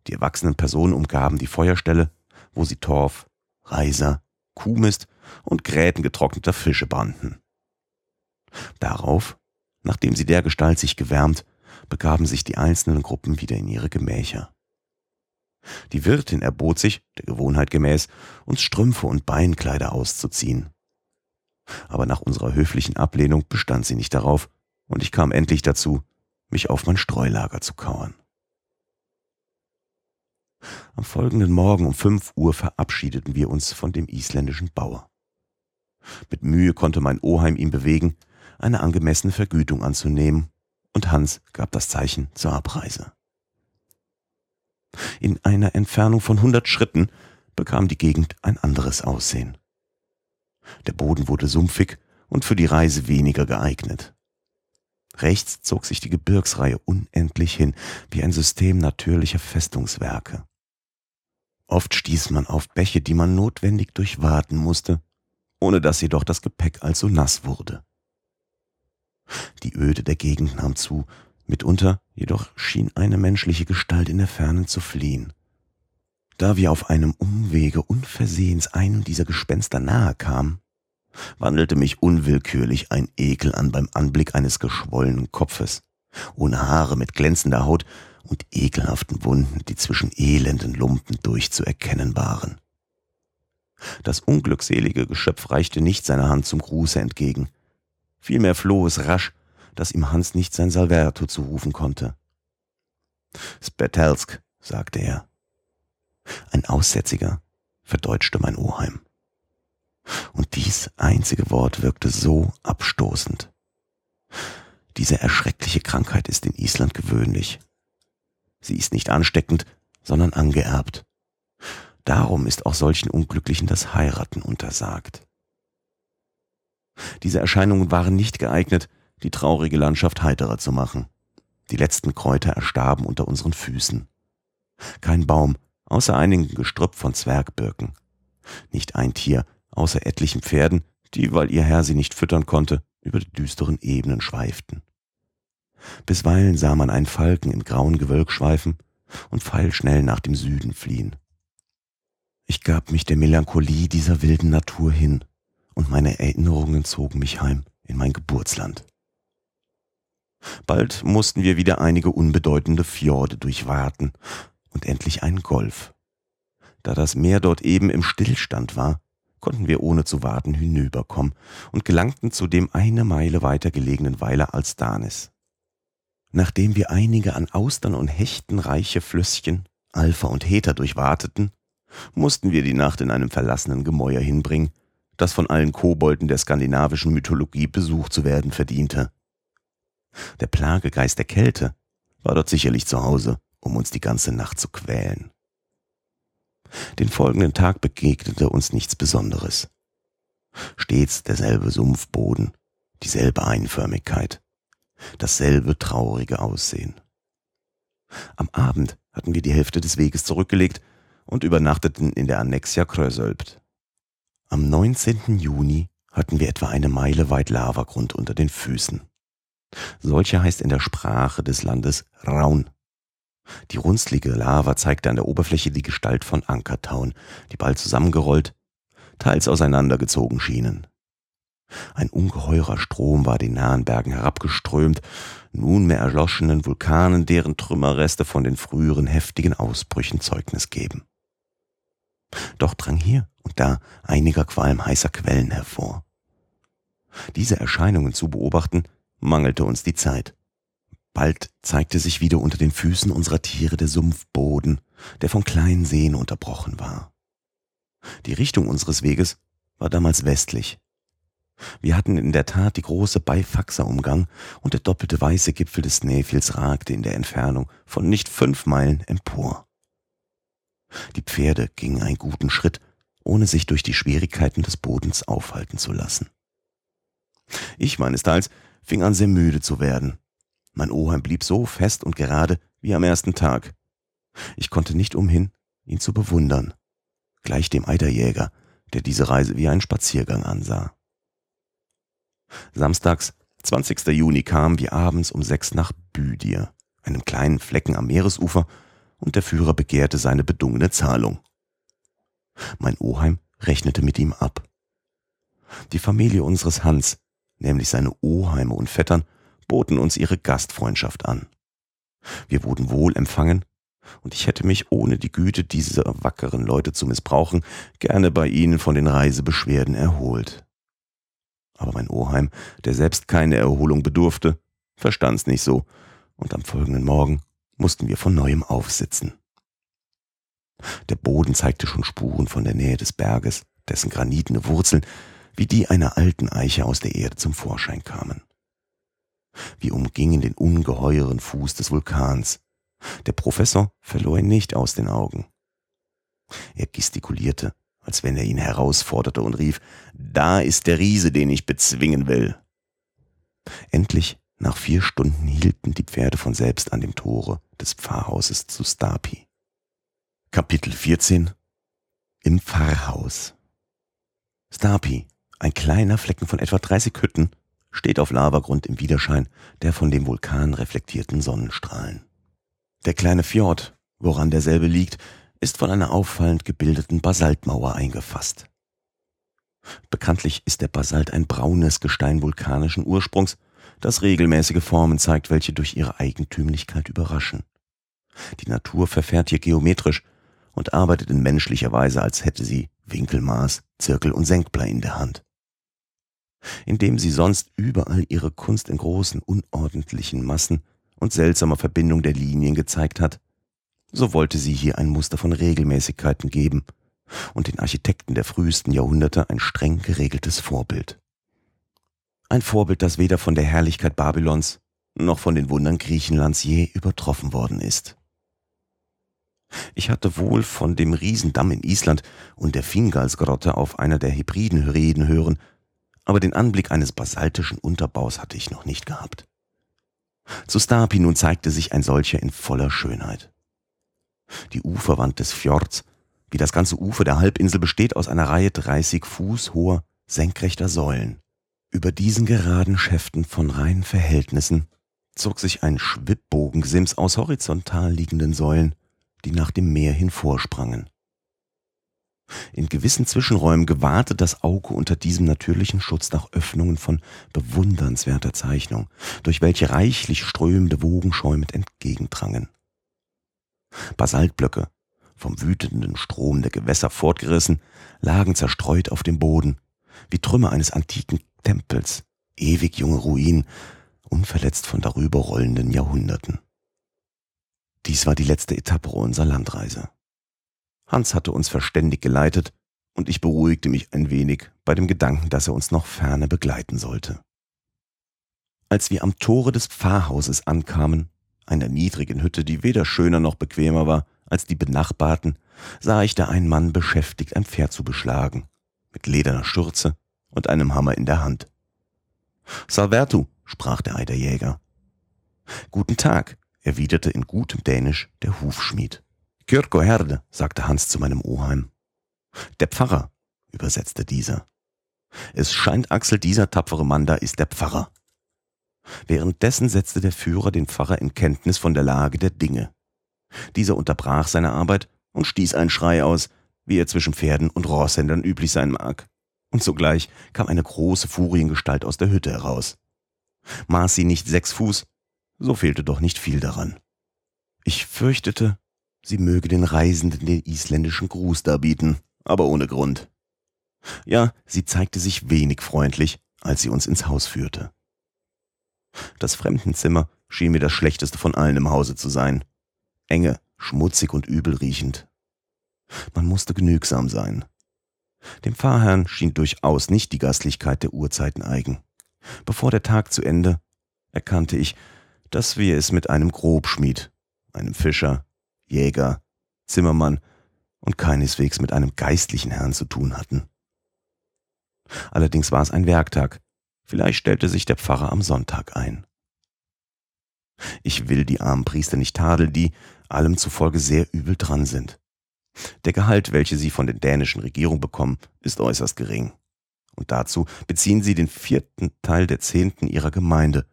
Die erwachsenen Personen umgaben die Feuerstelle, wo sie Torf, Reiser, Kuhmist und Gräten getrockneter Fische banden. Darauf, nachdem sie dergestalt sich gewärmt, begaben sich die einzelnen Gruppen wieder in ihre Gemächer. Die Wirtin erbot sich, der Gewohnheit gemäß, uns Strümpfe und Beinkleider auszuziehen. Aber nach unserer höflichen Ablehnung bestand sie nicht darauf, und ich kam endlich dazu, mich auf mein Streulager zu kauern. Am folgenden Morgen um fünf Uhr verabschiedeten wir uns von dem isländischen Bauer. Mit Mühe konnte mein Oheim ihn bewegen, eine angemessene Vergütung anzunehmen, und Hans gab das Zeichen zur Abreise. In einer Entfernung von hundert Schritten bekam die Gegend ein anderes Aussehen. Der Boden wurde sumpfig und für die Reise weniger geeignet. Rechts zog sich die Gebirgsreihe unendlich hin, wie ein System natürlicher Festungswerke. Oft stieß man auf Bäche, die man notwendig durchwaten musste, ohne dass jedoch das Gepäck allzu nass wurde. Die Öde der Gegend nahm zu, mitunter jedoch schien eine menschliche Gestalt in der Ferne zu fliehen. Da wir auf einem Umwege unversehens einem dieser Gespenster nahe kamen, wandelte mich unwillkürlich ein Ekel an beim Anblick eines geschwollenen Kopfes, ohne Haare mit glänzender Haut und ekelhaften Wunden, die zwischen elenden Lumpen durchzuerkennen waren. Das unglückselige Geschöpf reichte nicht seine Hand zum Gruße entgegen. Vielmehr floh es rasch, dass ihm Hans nicht sein Salverto zurufen konnte. Spetelsk, sagte er. Ein Aussätziger, verdeutschte mein Oheim. Und dies einzige Wort wirkte so abstoßend. Diese erschreckliche Krankheit ist in Island gewöhnlich. Sie ist nicht ansteckend, sondern angeerbt. Darum ist auch solchen Unglücklichen das Heiraten untersagt. Diese Erscheinungen waren nicht geeignet, die traurige Landschaft heiterer zu machen. Die letzten Kräuter erstarben unter unseren Füßen. Kein Baum, außer einigen Gestrüpp von Zwergbirken. Nicht ein Tier, außer etlichen Pferden, die, weil ihr Herr sie nicht füttern konnte, über die düsteren Ebenen schweiften. Bisweilen sah man einen Falken im grauen Gewölk schweifen und pfeilschnell nach dem Süden fliehen. Ich gab mich der Melancholie dieser wilden Natur hin, und meine Erinnerungen zogen mich heim in mein Geburtsland. Bald mussten wir wieder einige unbedeutende Fjorde durchwarten und endlich einen Golf. Da das Meer dort eben im Stillstand war, konnten wir ohne zu warten hinüberkommen und gelangten zu dem eine Meile weiter gelegenen Weiler als Danis. Nachdem wir einige an Austern und Hechten reiche Flüsschen, Alpha und Heter durchwarteten, mussten wir die Nacht in einem verlassenen Gemäuer hinbringen, das von allen Kobolden der skandinavischen Mythologie besucht zu werden verdiente. Der Plagegeist der Kälte war dort sicherlich zu Hause, um uns die ganze Nacht zu quälen. Den folgenden Tag begegnete uns nichts Besonderes. Stets derselbe Sumpfboden, dieselbe Einförmigkeit, dasselbe traurige Aussehen. Am Abend hatten wir die Hälfte des Weges zurückgelegt und übernachteten in der Annexia Krösölbt. Am 19. Juni hatten wir etwa eine Meile weit Lavagrund unter den Füßen. Solcher heißt in der Sprache des Landes Raun. Die runzlige Lava zeigte an der Oberfläche die Gestalt von Ankertauen, die bald zusammengerollt, teils auseinandergezogen schienen. Ein ungeheurer Strom war den nahen Bergen herabgeströmt, nunmehr erloschenen Vulkanen, deren Trümmerreste von den früheren heftigen Ausbrüchen Zeugnis geben. Doch drang hier und da einiger Qualm heißer Quellen hervor. Diese Erscheinungen zu beobachten, mangelte uns die Zeit. Bald zeigte sich wieder unter den Füßen unserer Tiere der Sumpfboden, der von kleinen Seen unterbrochen war. Die Richtung unseres Weges war damals westlich. Wir hatten in der Tat die große Beifaxer-Umgang und der doppelte weiße Gipfel des Snæfjells ragte in der Entfernung von nicht fünf Meilen empor. Die Pferde gingen einen guten Schritt, ohne sich durch die Schwierigkeiten des Bodens aufhalten zu lassen. Ich meines Teils fing an sehr müde zu werden. Mein Oheim blieb so fest und gerade wie am ersten Tag. Ich konnte nicht umhin, ihn zu bewundern, gleich dem Eiderjäger, der diese Reise wie einen Spaziergang ansah. Samstags, 20. Juni, kamen wir abends um sechs nach Büdir, einem kleinen Flecken am Meeresufer, und der Führer begehrte seine bedungene Zahlung. Mein Oheim rechnete mit ihm ab. Die Familie unseres Hans, nämlich seine Oheime und Vettern, boten uns ihre Gastfreundschaft an. Wir wurden wohl empfangen, und ich hätte mich ohne die Güte dieser wackeren Leute zu missbrauchen, gerne bei ihnen von den Reisebeschwerden erholt. Aber mein Oheim, der selbst keine Erholung bedurfte, verstand's nicht so, und am folgenden Morgen mussten wir von neuem aufsitzen. Der Boden zeigte schon Spuren von der Nähe des Berges, dessen granitene Wurzeln wie die einer alten Eiche aus der Erde zum Vorschein kamen. Wir umgingen den ungeheuren Fuß des Vulkans. Der Professor verlor ihn nicht aus den Augen. Er gestikulierte, als wenn er ihn herausforderte und rief, da ist der Riese, den ich bezwingen will. Endlich nach vier Stunden hielten die Pferde von selbst an dem Tore des Pfarrhauses zu Stapi. Kapitel 14 Im Pfarrhaus Stapi, ein kleiner Flecken von etwa 30 Hütten, steht auf Lavagrund im Widerschein der von dem Vulkan reflektierten Sonnenstrahlen. Der kleine Fjord, woran derselbe liegt, ist von einer auffallend gebildeten Basaltmauer eingefasst. Bekanntlich ist der Basalt ein braunes Gestein vulkanischen Ursprungs, das regelmäßige Formen zeigt, welche durch ihre Eigentümlichkeit überraschen. Die Natur verfährt hier geometrisch und arbeitet in menschlicher Weise, als hätte sie Winkelmaß, Zirkel und Senkblei in der Hand. Indem sie sonst überall ihre Kunst in großen, unordentlichen Massen und seltsamer Verbindung der Linien gezeigt hat, so wollte sie hier ein Muster von Regelmäßigkeiten geben und den Architekten der frühesten Jahrhunderte ein streng geregeltes Vorbild. Ein Vorbild, das weder von der Herrlichkeit Babylons noch von den Wundern Griechenlands je übertroffen worden ist. Ich hatte wohl von dem Riesendamm in Island und der Fingalsgrotte auf einer der Hebriden reden hören, aber den Anblick eines basaltischen Unterbaus hatte ich noch nicht gehabt. Zu Stapi nun zeigte sich ein solcher in voller Schönheit. Die Uferwand des Fjords, wie das ganze Ufer der Halbinsel, besteht aus einer Reihe 30 Fuß hoher, senkrechter Säulen. Über diesen geraden Schäften von reinen Verhältnissen zog sich ein Schwibbbogensims aus horizontal liegenden Säulen, die nach dem Meer hin vorsprangen. In gewissen Zwischenräumen gewahrte das Auge unter diesem natürlichen Schutz nach Öffnungen von bewundernswerter Zeichnung, durch welche reichlich strömende Wogen schäumend entgegendrangen. Basaltblöcke, vom wütenden Strom der Gewässer fortgerissen, lagen zerstreut auf dem Boden, wie Trümmer eines antiken Tempels, ewig junge Ruinen, unverletzt von darüber rollenden Jahrhunderten. Dies war die letzte Etappe unserer Landreise. Hans hatte uns verständig geleitet, und ich beruhigte mich ein wenig bei dem Gedanken, dass er uns noch ferne begleiten sollte. Als wir am Tore des Pfarrhauses ankamen, einer niedrigen Hütte, die weder schöner noch bequemer war als die benachbarten, sah ich da einen Mann beschäftigt, ein Pferd zu beschlagen, mit lederner Schürze und einem Hammer in der Hand. Salvertu, sprach der Eiderjäger. Guten Tag, erwiderte in gutem Dänisch der Hufschmied. Kyrko Herde, sagte Hans zu meinem Oheim. Der Pfarrer, übersetzte dieser. Es scheint, Axel, dieser tapfere Mann da ist der Pfarrer. Währenddessen setzte der Führer den Pfarrer in Kenntnis von der Lage der Dinge. Dieser unterbrach seine Arbeit und stieß einen Schrei aus, wie er zwischen Pferden und Rohrshändlern üblich sein mag. Und sogleich kam eine große Furiengestalt aus der Hütte heraus. Maß sie nicht sechs Fuß, so fehlte doch nicht viel daran. Ich fürchtete, sie möge den Reisenden den isländischen Gruß darbieten, aber ohne Grund. Ja, sie zeigte sich wenig freundlich, als sie uns ins Haus führte. Das Fremdenzimmer schien mir das schlechteste von allen im Hause zu sein. Enge, schmutzig und übel riechend. Man musste genügsam sein. Dem Pfarrherrn schien durchaus nicht die Gastlichkeit der Urzeiten eigen. Bevor der Tag zu Ende, erkannte ich, dass wir es mit einem Grobschmied, einem Fischer, Jäger, Zimmermann und keineswegs mit einem geistlichen Herrn zu tun hatten. Allerdings war es ein Werktag, vielleicht stellte sich der Pfarrer am Sonntag ein. Ich will die armen Priester nicht tadeln, die allem zufolge sehr übel dran sind. Der Gehalt, welche sie von der dänischen Regierung bekommen, ist äußerst gering. Und dazu beziehen sie den vierten Teil der Zehnten ihrer Gemeinde,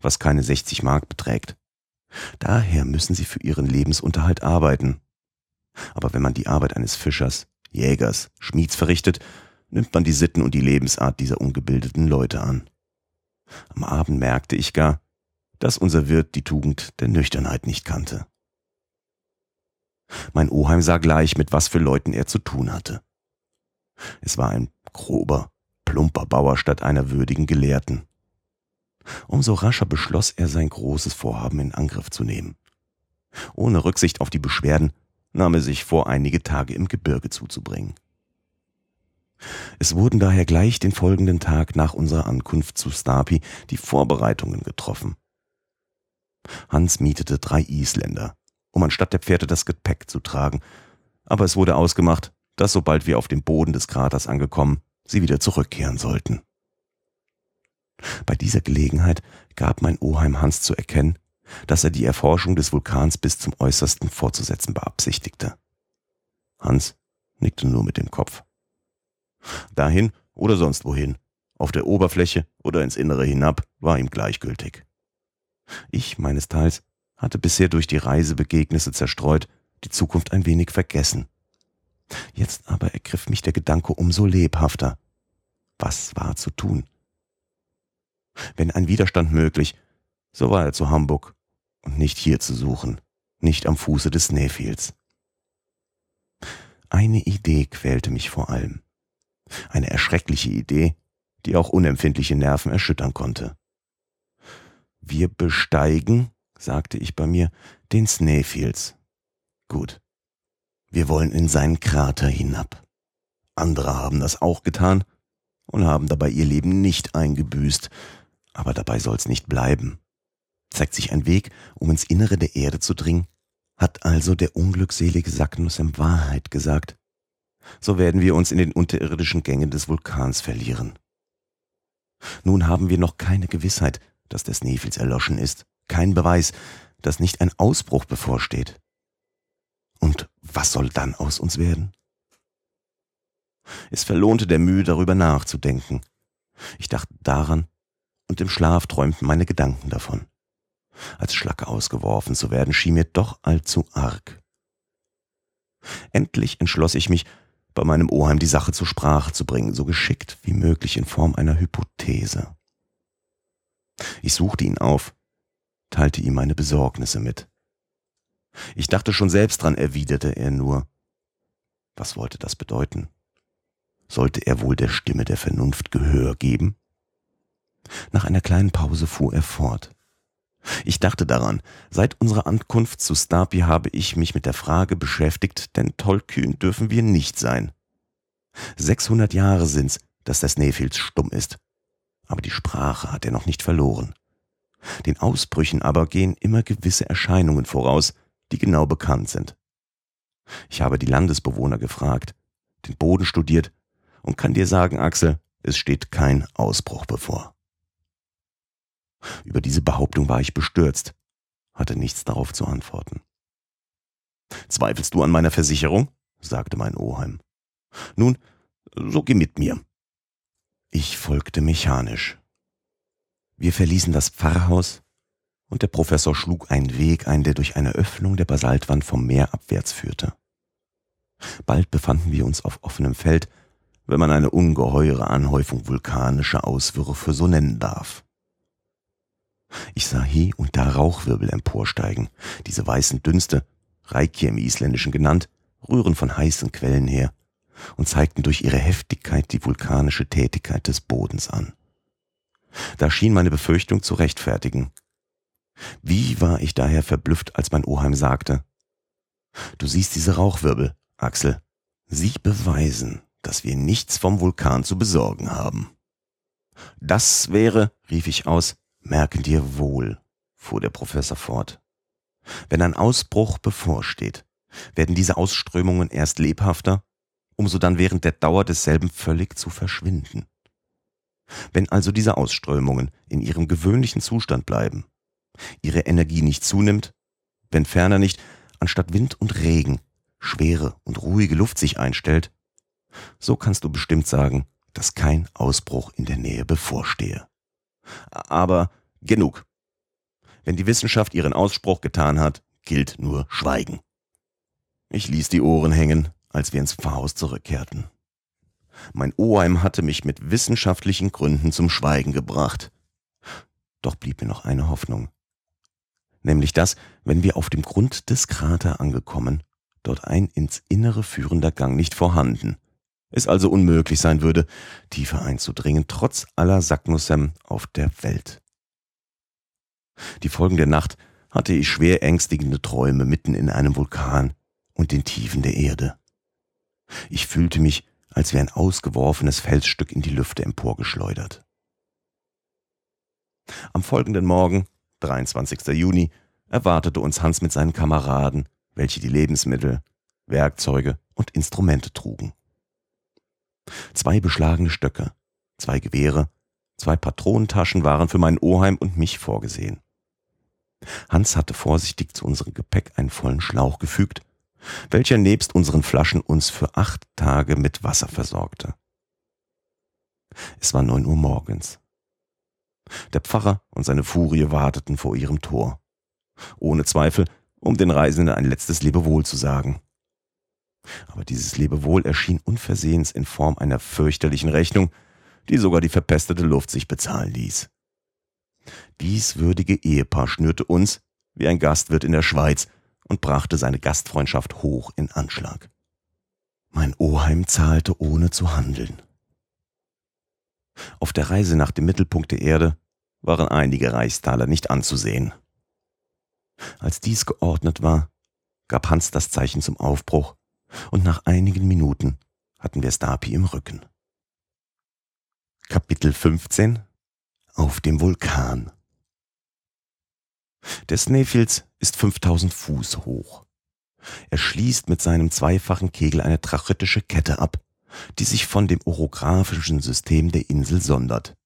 was keine 60 Mark beträgt. Daher müssen sie für ihren Lebensunterhalt arbeiten. Aber wenn man die Arbeit eines Fischers, Jägers, Schmieds verrichtet, nimmt man die Sitten und die Lebensart dieser ungebildeten Leute an. Am Abend merkte ich gar, dass unser Wirt die Tugend der Nüchternheit nicht kannte. Mein Oheim sah gleich, mit was für Leuten er zu tun hatte. Es war ein grober, plumper Bauer statt einer würdigen Gelehrten. Umso rascher beschloss er sein großes Vorhaben in Angriff zu nehmen. Ohne Rücksicht auf die Beschwerden nahm er sich vor, einige Tage im Gebirge zuzubringen. Es wurden daher gleich den folgenden Tag nach unserer Ankunft zu Stapi die Vorbereitungen getroffen. Hans mietete drei Isländer, um anstatt der Pferde das Gepäck zu tragen, aber es wurde ausgemacht, dass sobald wir auf dem Boden des Kraters angekommen, sie wieder zurückkehren sollten. Bei dieser Gelegenheit gab mein Oheim Hans zu erkennen, dass er die Erforschung des Vulkans bis zum äußersten fortzusetzen beabsichtigte. Hans nickte nur mit dem Kopf. Dahin oder sonst wohin, auf der Oberfläche oder ins Innere hinab, war ihm gleichgültig. Ich meines Teils hatte bisher durch die Reisebegegnisse zerstreut die Zukunft ein wenig vergessen. Jetzt aber ergriff mich der Gedanke umso lebhafter. Was war zu tun? Wenn ein Widerstand möglich, so war er zu Hamburg und nicht hier zu suchen, nicht am Fuße des Snæfjells. Eine Idee quälte mich vor allem. Eine erschreckliche Idee, die auch unempfindliche Nerven erschüttern konnte. Wir besteigen, sagte ich bei mir, den Snæfjells. Gut. Wir wollen in seinen Krater hinab. Andere haben das auch getan und haben dabei ihr Leben nicht eingebüßt, aber dabei soll's nicht bleiben. Zeigt sich ein Weg, um ins Innere der Erde zu dringen? Hat also der unglückselige Sacknussem Wahrheit gesagt? So werden wir uns in den unterirdischen Gängen des Vulkans verlieren. Nun haben wir noch keine Gewissheit, dass des Snefels erloschen ist, kein Beweis, dass nicht ein Ausbruch bevorsteht. Und was soll dann aus uns werden? Es verlohnte der Mühe, darüber nachzudenken. Ich dachte daran, und im Schlaf träumten meine Gedanken davon. Als Schlacke ausgeworfen zu werden, schien mir doch allzu arg. Endlich entschloss ich mich, bei meinem Oheim die Sache zur Sprache zu bringen, so geschickt wie möglich in Form einer Hypothese. Ich suchte ihn auf, teilte ihm meine Besorgnisse mit. Ich dachte schon selbst dran, erwiderte er nur. Was wollte das bedeuten? Sollte er wohl der Stimme der Vernunft Gehör geben? Nach einer kleinen Pause fuhr er fort. Ich dachte daran, seit unserer Ankunft zu Stapi habe ich mich mit der Frage beschäftigt, denn tollkühn dürfen wir nicht sein. 600 Jahre sind's, dass der Snefils stumm ist. Aber die Sprache hat er noch nicht verloren. Den Ausbrüchen aber gehen immer gewisse Erscheinungen voraus, die genau bekannt sind. Ich habe die Landesbewohner gefragt, den Boden studiert und kann dir sagen, Axel, es steht kein Ausbruch bevor. Über diese Behauptung war ich bestürzt, hatte nichts darauf zu antworten. Zweifelst du an meiner Versicherung? sagte mein Oheim. Nun, so geh mit mir. Ich folgte mechanisch. Wir verließen das Pfarrhaus und der Professor schlug einen Weg ein, der durch eine Öffnung der Basaltwand vom Meer abwärts führte. Bald befanden wir uns auf offenem Feld, wenn man eine ungeheure Anhäufung vulkanischer Auswürfe so nennen darf. Ich sah hier und da Rauchwirbel emporsteigen. Diese weißen Dünste, Reiki im Isländischen genannt, rühren von heißen Quellen her und zeigten durch ihre Heftigkeit die vulkanische Tätigkeit des Bodens an. Da schien meine Befürchtung zu rechtfertigen. Wie war ich daher verblüfft, als mein Oheim sagte, Du siehst diese Rauchwirbel, Axel. Sie beweisen, dass wir nichts vom Vulkan zu besorgen haben. Das wäre, rief ich aus, merken dir wohl, fuhr der Professor fort. Wenn ein Ausbruch bevorsteht, werden diese Ausströmungen erst lebhafter, um so dann während der Dauer desselben völlig zu verschwinden. Wenn also diese Ausströmungen in ihrem gewöhnlichen Zustand bleiben, ihre Energie nicht zunimmt, wenn ferner nicht, anstatt Wind und Regen, schwere und ruhige Luft sich einstellt, so kannst du bestimmt sagen, dass kein Ausbruch in der Nähe bevorstehe. Aber genug. Wenn die Wissenschaft ihren Ausspruch getan hat, gilt nur Schweigen. Ich ließ die Ohren hängen, als wir ins Pfarrhaus zurückkehrten. Mein Oheim hatte mich mit wissenschaftlichen Gründen zum Schweigen gebracht. Doch blieb mir noch eine Hoffnung nämlich dass, wenn wir auf dem Grund des Krater angekommen, dort ein ins Innere führender Gang nicht vorhanden, es also unmöglich sein würde, tiefer einzudringen, trotz aller Saknussem auf der Welt. Die folgende Nacht hatte ich schwer ängstigende Träume mitten in einem Vulkan und den Tiefen der Erde. Ich fühlte mich, als wäre ein ausgeworfenes Felsstück in die Lüfte emporgeschleudert. Am folgenden Morgen 23. Juni, erwartete uns Hans mit seinen Kameraden, welche die Lebensmittel, Werkzeuge und Instrumente trugen. Zwei beschlagene Stöcke, zwei Gewehre, zwei Patronentaschen waren für meinen Oheim und mich vorgesehen. Hans hatte vorsichtig zu unserem Gepäck einen vollen Schlauch gefügt, welcher nebst unseren Flaschen uns für acht Tage mit Wasser versorgte. Es war neun Uhr morgens. Der Pfarrer und seine Furie warteten vor ihrem Tor. Ohne Zweifel, um den Reisenden ein letztes Lebewohl zu sagen. Aber dieses Lebewohl erschien unversehens in Form einer fürchterlichen Rechnung, die sogar die verpestete Luft sich bezahlen ließ. Dies würdige Ehepaar schnürte uns, wie ein Gastwirt in der Schweiz, und brachte seine Gastfreundschaft hoch in Anschlag. Mein Oheim zahlte ohne zu handeln. Auf der Reise nach dem Mittelpunkt der Erde waren einige Reichstaler nicht anzusehen. Als dies geordnet war, gab Hans das Zeichen zum Aufbruch, und nach einigen Minuten hatten wir Stapi im Rücken. Kapitel 15 Auf dem Vulkan Der Snæfjells ist 5000 Fuß hoch. Er schließt mit seinem zweifachen Kegel eine trachytische Kette ab, die sich von dem orographischen System der Insel sondert.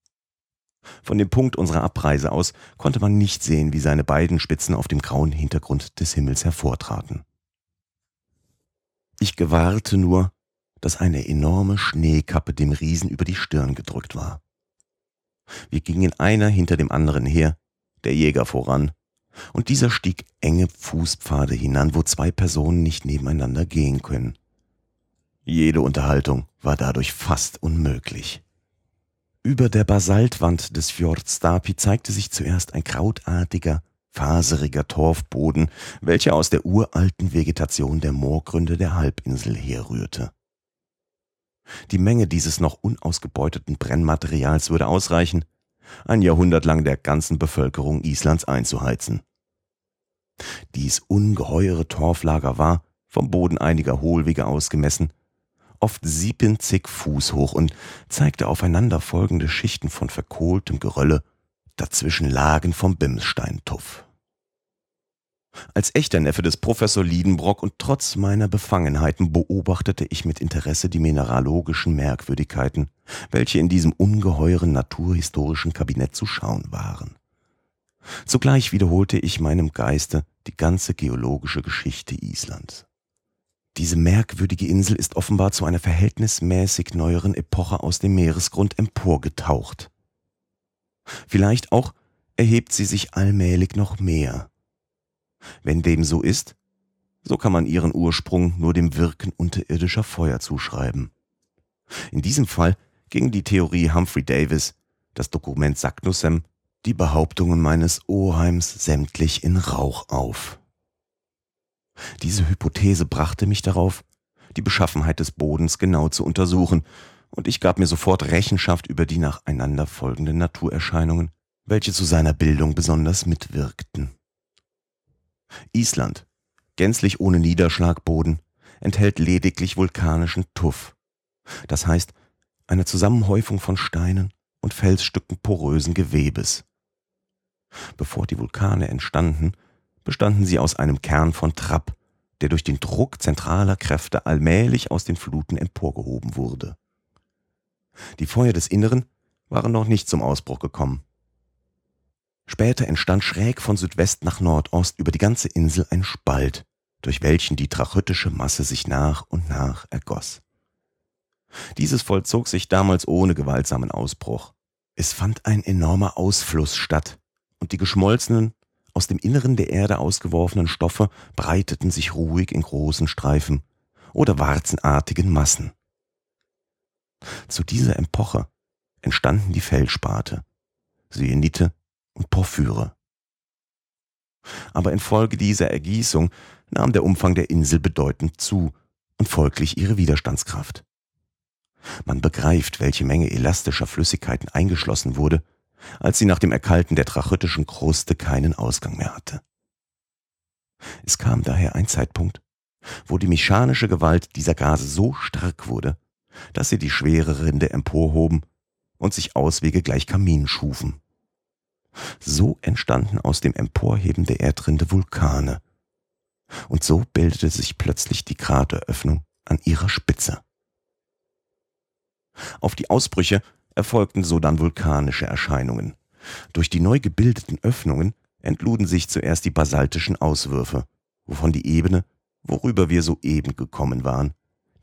Von dem Punkt unserer Abreise aus konnte man nicht sehen, wie seine beiden Spitzen auf dem grauen Hintergrund des Himmels hervortraten. Ich gewahrte nur, dass eine enorme Schneekappe dem Riesen über die Stirn gedrückt war. Wir gingen einer hinter dem anderen her, der Jäger voran, und dieser stieg enge Fußpfade hinan, wo zwei Personen nicht nebeneinander gehen können. Jede Unterhaltung war dadurch fast unmöglich. Über der Basaltwand des Fjords Stapi zeigte sich zuerst ein krautartiger, faseriger Torfboden, welcher aus der uralten Vegetation der Moorgründe der Halbinsel herrührte. Die Menge dieses noch unausgebeuteten Brennmaterials würde ausreichen, ein Jahrhundert lang der ganzen Bevölkerung Islands einzuheizen. Dies ungeheure Torflager war, vom Boden einiger Hohlwege ausgemessen, oft siebenzig Fuß hoch und zeigte aufeinanderfolgende Schichten von verkohltem Gerölle, dazwischen Lagen vom Bimssteintuff. Als echter Neffe des Professor Liedenbrock und trotz meiner Befangenheiten beobachtete ich mit Interesse die mineralogischen Merkwürdigkeiten, welche in diesem ungeheuren naturhistorischen Kabinett zu schauen waren. Zugleich wiederholte ich meinem Geiste die ganze geologische Geschichte Islands. Diese merkwürdige Insel ist offenbar zu einer verhältnismäßig neueren Epoche aus dem Meeresgrund emporgetaucht. Vielleicht auch erhebt sie sich allmählich noch mehr. Wenn dem so ist, so kann man ihren Ursprung nur dem Wirken unterirdischer Feuer zuschreiben. In diesem Fall ging die Theorie Humphrey Davis, das Dokument Saknussem, die Behauptungen meines Oheims sämtlich in Rauch auf. Diese Hypothese brachte mich darauf, die Beschaffenheit des Bodens genau zu untersuchen, und ich gab mir sofort Rechenschaft über die nacheinander folgenden Naturerscheinungen, welche zu seiner Bildung besonders mitwirkten. Island, gänzlich ohne Niederschlagboden, enthält lediglich vulkanischen Tuff, das heißt eine Zusammenhäufung von Steinen und Felsstücken porösen Gewebes. Bevor die Vulkane entstanden, bestanden sie aus einem Kern von Trapp, der durch den Druck zentraler Kräfte allmählich aus den Fluten emporgehoben wurde. Die Feuer des Inneren waren noch nicht zum Ausbruch gekommen. Später entstand schräg von Südwest nach Nordost über die ganze Insel ein Spalt, durch welchen die trachytische Masse sich nach und nach ergoss. Dieses vollzog sich damals ohne gewaltsamen Ausbruch. Es fand ein enormer Ausfluss statt, und die geschmolzenen, aus dem Inneren der Erde ausgeworfenen Stoffe breiteten sich ruhig in großen Streifen oder warzenartigen Massen. Zu dieser Epoche entstanden die Feldspate, Syenite und Porphyre. Aber infolge dieser Ergießung nahm der Umfang der Insel bedeutend zu und folglich ihre Widerstandskraft. Man begreift, welche Menge elastischer Flüssigkeiten eingeschlossen wurde, als sie nach dem Erkalten der trachytischen Kruste keinen Ausgang mehr hatte. Es kam daher ein Zeitpunkt, wo die mechanische Gewalt dieser Gase so stark wurde, dass sie die schwere Rinde emporhoben und sich Auswege gleich Kamin schufen. So entstanden aus dem Emporheben der Erdrinde Vulkane, und so bildete sich plötzlich die Krateröffnung an ihrer Spitze. Auf die Ausbrüche erfolgten sodann vulkanische Erscheinungen. Durch die neu gebildeten Öffnungen entluden sich zuerst die basaltischen Auswürfe, wovon die Ebene, worüber wir soeben gekommen waren,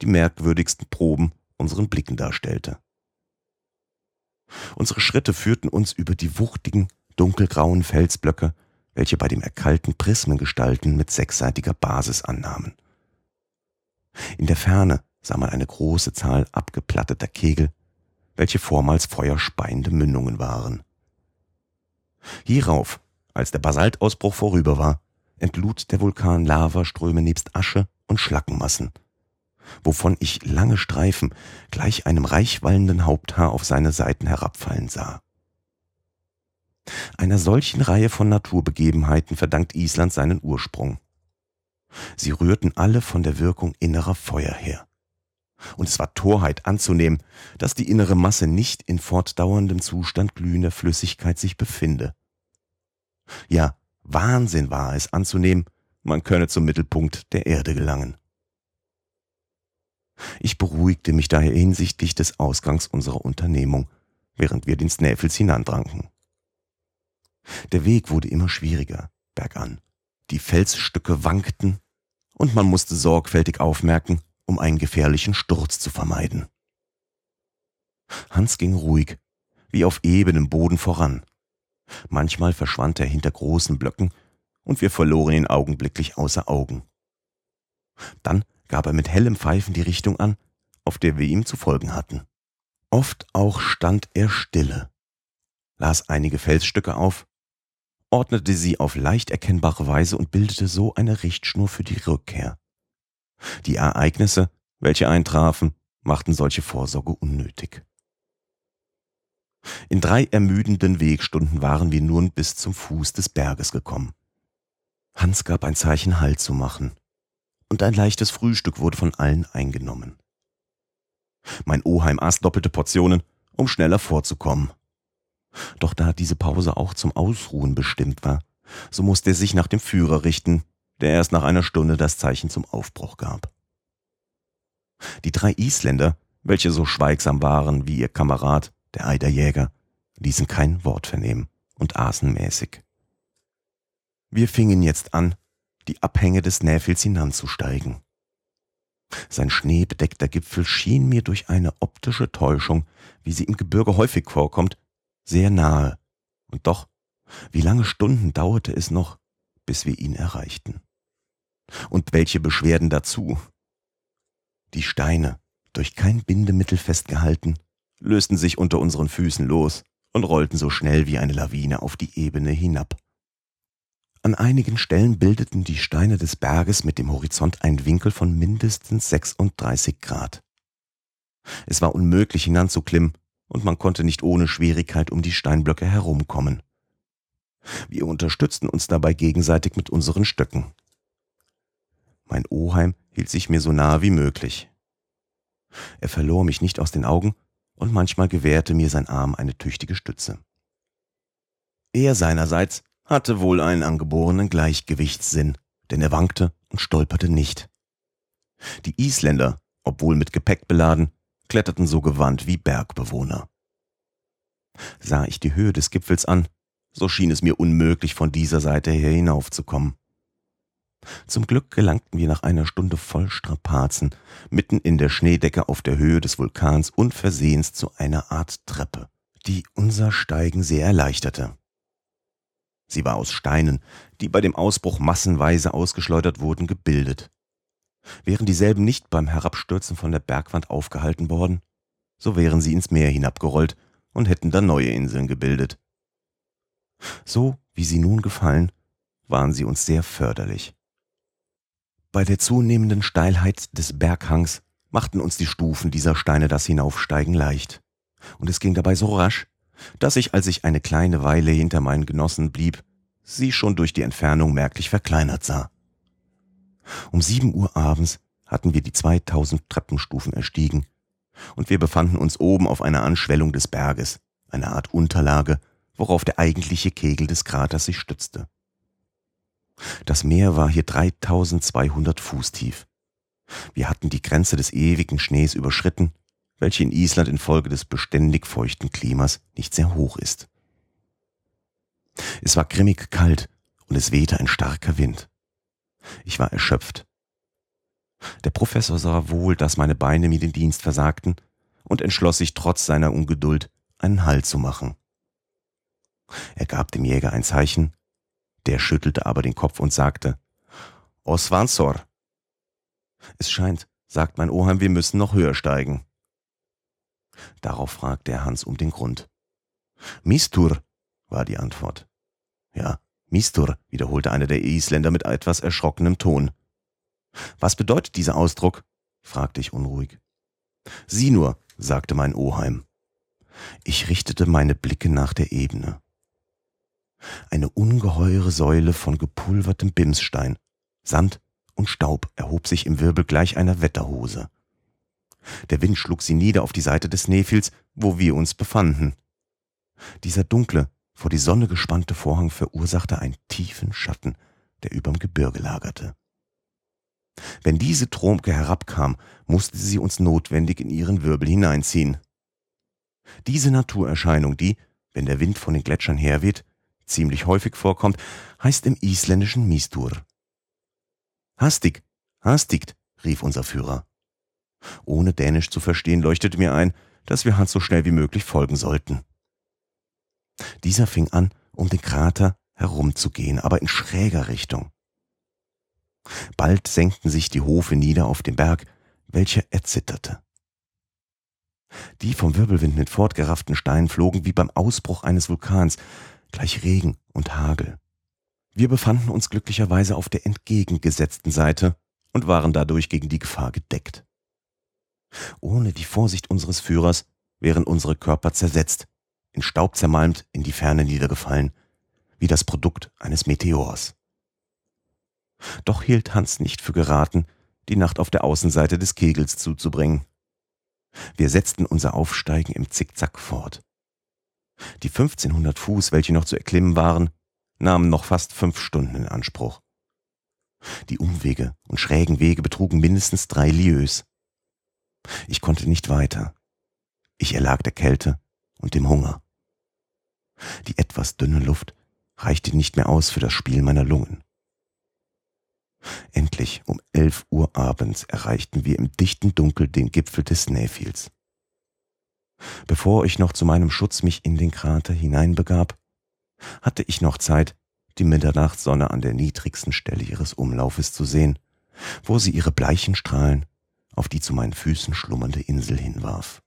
die merkwürdigsten Proben unseren Blicken darstellte. Unsere Schritte führten uns über die wuchtigen, dunkelgrauen Felsblöcke, welche bei dem Erkalten Prismengestalten mit sechsseitiger Basis annahmen. In der Ferne sah man eine große Zahl abgeplatteter Kegel, welche vormals feuerspeiende Mündungen waren. Hierauf, als der Basaltausbruch vorüber war, entlud der Vulkan Lavaströme nebst Asche und Schlackenmassen, wovon ich lange Streifen gleich einem reichwallenden Haupthaar auf seine Seiten herabfallen sah. Einer solchen Reihe von Naturbegebenheiten verdankt Island seinen Ursprung. Sie rührten alle von der Wirkung innerer Feuer her und es war Torheit anzunehmen, dass die innere Masse nicht in fortdauerndem Zustand glühender Flüssigkeit sich befinde. Ja, Wahnsinn war es anzunehmen, man könne zum Mittelpunkt der Erde gelangen. Ich beruhigte mich daher hinsichtlich des Ausgangs unserer Unternehmung, während wir den Snäfels hinandranken. Der Weg wurde immer schwieriger, bergan. Die Felsstücke wankten, und man musste sorgfältig aufmerken, um einen gefährlichen Sturz zu vermeiden. Hans ging ruhig, wie auf ebenem Boden voran. Manchmal verschwand er hinter großen Blöcken und wir verloren ihn augenblicklich außer Augen. Dann gab er mit hellem Pfeifen die Richtung an, auf der wir ihm zu folgen hatten. Oft auch stand er stille, las einige Felsstücke auf, ordnete sie auf leicht erkennbare Weise und bildete so eine Richtschnur für die Rückkehr. Die Ereignisse, welche eintrafen, machten solche Vorsorge unnötig. In drei ermüdenden Wegstunden waren wir nun bis zum Fuß des Berges gekommen. Hans gab ein Zeichen, Halt zu machen, und ein leichtes Frühstück wurde von allen eingenommen. Mein Oheim aß doppelte Portionen, um schneller vorzukommen. Doch da diese Pause auch zum Ausruhen bestimmt war, so musste er sich nach dem Führer richten, der erst nach einer Stunde das Zeichen zum Aufbruch gab. Die drei Isländer, welche so schweigsam waren wie ihr Kamerad, der Eiderjäger, ließen kein Wort vernehmen und aßen mäßig. Wir fingen jetzt an, die Abhänge des Näfels hinanzusteigen. Sein schneebedeckter Gipfel schien mir durch eine optische Täuschung, wie sie im Gebirge häufig vorkommt, sehr nahe. Und doch, wie lange Stunden dauerte es noch, bis wir ihn erreichten. Und welche Beschwerden dazu. Die Steine, durch kein Bindemittel festgehalten, lösten sich unter unseren Füßen los und rollten so schnell wie eine Lawine auf die Ebene hinab. An einigen Stellen bildeten die Steine des Berges mit dem Horizont einen Winkel von mindestens 36 Grad. Es war unmöglich hinanzuklimmen, und man konnte nicht ohne Schwierigkeit um die Steinblöcke herumkommen. Wir unterstützten uns dabei gegenseitig mit unseren Stöcken. Mein Oheim hielt sich mir so nahe wie möglich. Er verlor mich nicht aus den Augen und manchmal gewährte mir sein Arm eine tüchtige Stütze. Er seinerseits hatte wohl einen angeborenen Gleichgewichtssinn, denn er wankte und stolperte nicht. Die Isländer, obwohl mit Gepäck beladen, kletterten so gewandt wie Bergbewohner. Sah ich die Höhe des Gipfels an, so schien es mir unmöglich, von dieser Seite her hinaufzukommen. Zum Glück gelangten wir nach einer Stunde voll Strapazen mitten in der Schneedecke auf der Höhe des Vulkans unversehens zu einer Art Treppe, die unser Steigen sehr erleichterte. Sie war aus Steinen, die bei dem Ausbruch massenweise ausgeschleudert wurden, gebildet. Wären dieselben nicht beim Herabstürzen von der Bergwand aufgehalten worden, so wären sie ins Meer hinabgerollt und hätten dann neue Inseln gebildet. So wie sie nun gefallen, waren sie uns sehr förderlich. Bei der zunehmenden Steilheit des Berghangs machten uns die Stufen dieser Steine das Hinaufsteigen leicht. Und es ging dabei so rasch, dass ich, als ich eine kleine Weile hinter meinen Genossen blieb, sie schon durch die Entfernung merklich verkleinert sah. Um sieben Uhr abends hatten wir die 2000 Treppenstufen erstiegen und wir befanden uns oben auf einer Anschwellung des Berges, eine Art Unterlage, worauf der eigentliche Kegel des Kraters sich stützte. Das Meer war hier 3200 Fuß tief. Wir hatten die Grenze des ewigen Schnees überschritten, welche in Island infolge des beständig feuchten Klimas nicht sehr hoch ist. Es war grimmig kalt und es wehte ein starker Wind. Ich war erschöpft. Der Professor sah wohl, dass meine Beine mir den Dienst versagten und entschloss sich trotz seiner Ungeduld, einen Halt zu machen. Er gab dem Jäger ein Zeichen, der schüttelte aber den Kopf und sagte, Osvansor. Es scheint, sagt mein Oheim, wir müssen noch höher steigen. Darauf fragte er Hans um den Grund. Mistur, war die Antwort. Ja, Mistur, wiederholte einer der Isländer mit etwas erschrockenem Ton. Was bedeutet dieser Ausdruck? fragte ich unruhig. Sieh nur, sagte mein Oheim. Ich richtete meine Blicke nach der Ebene. Eine ungeheure Säule von gepulvertem Bimsstein, Sand und Staub erhob sich im Wirbel gleich einer Wetterhose. Der Wind schlug sie nieder auf die Seite des Nefils, wo wir uns befanden. Dieser dunkle, vor die Sonne gespannte Vorhang verursachte einen tiefen Schatten, der überm Gebirge lagerte. Wenn diese Tromke herabkam, musste sie uns notwendig in ihren Wirbel hineinziehen. Diese Naturerscheinung, die, wenn der Wind von den Gletschern herweht, ziemlich häufig vorkommt, heißt im Isländischen Mistur. Hastig, hastigt, rief unser Führer. Ohne Dänisch zu verstehen, leuchtete mir ein, dass wir Hans so schnell wie möglich folgen sollten. Dieser fing an, um den Krater herumzugehen, aber in schräger Richtung. Bald senkten sich die Hofe nieder auf den Berg, welcher erzitterte. Die vom Wirbelwind mit fortgerafften Steinen flogen wie beim Ausbruch eines Vulkans, gleich Regen und Hagel. Wir befanden uns glücklicherweise auf der entgegengesetzten Seite und waren dadurch gegen die Gefahr gedeckt. Ohne die Vorsicht unseres Führers wären unsere Körper zersetzt, in Staub zermalmt, in die Ferne niedergefallen, wie das Produkt eines Meteors. Doch hielt Hans nicht für geraten, die Nacht auf der Außenseite des Kegels zuzubringen. Wir setzten unser Aufsteigen im Zickzack fort. Die 1500 Fuß, welche noch zu erklimmen waren, nahmen noch fast fünf Stunden in Anspruch. Die Umwege und schrägen Wege betrugen mindestens drei Lieues. Ich konnte nicht weiter. Ich erlag der Kälte und dem Hunger. Die etwas dünne Luft reichte nicht mehr aus für das Spiel meiner Lungen. Endlich um elf Uhr abends erreichten wir im dichten Dunkel den Gipfel des Snæfjells. Bevor ich noch zu meinem Schutz mich in den Krater hineinbegab, hatte ich noch Zeit, die Mitternachtssonne an der niedrigsten Stelle ihres Umlaufes zu sehen, wo sie ihre bleichen Strahlen auf die zu meinen Füßen schlummernde Insel hinwarf.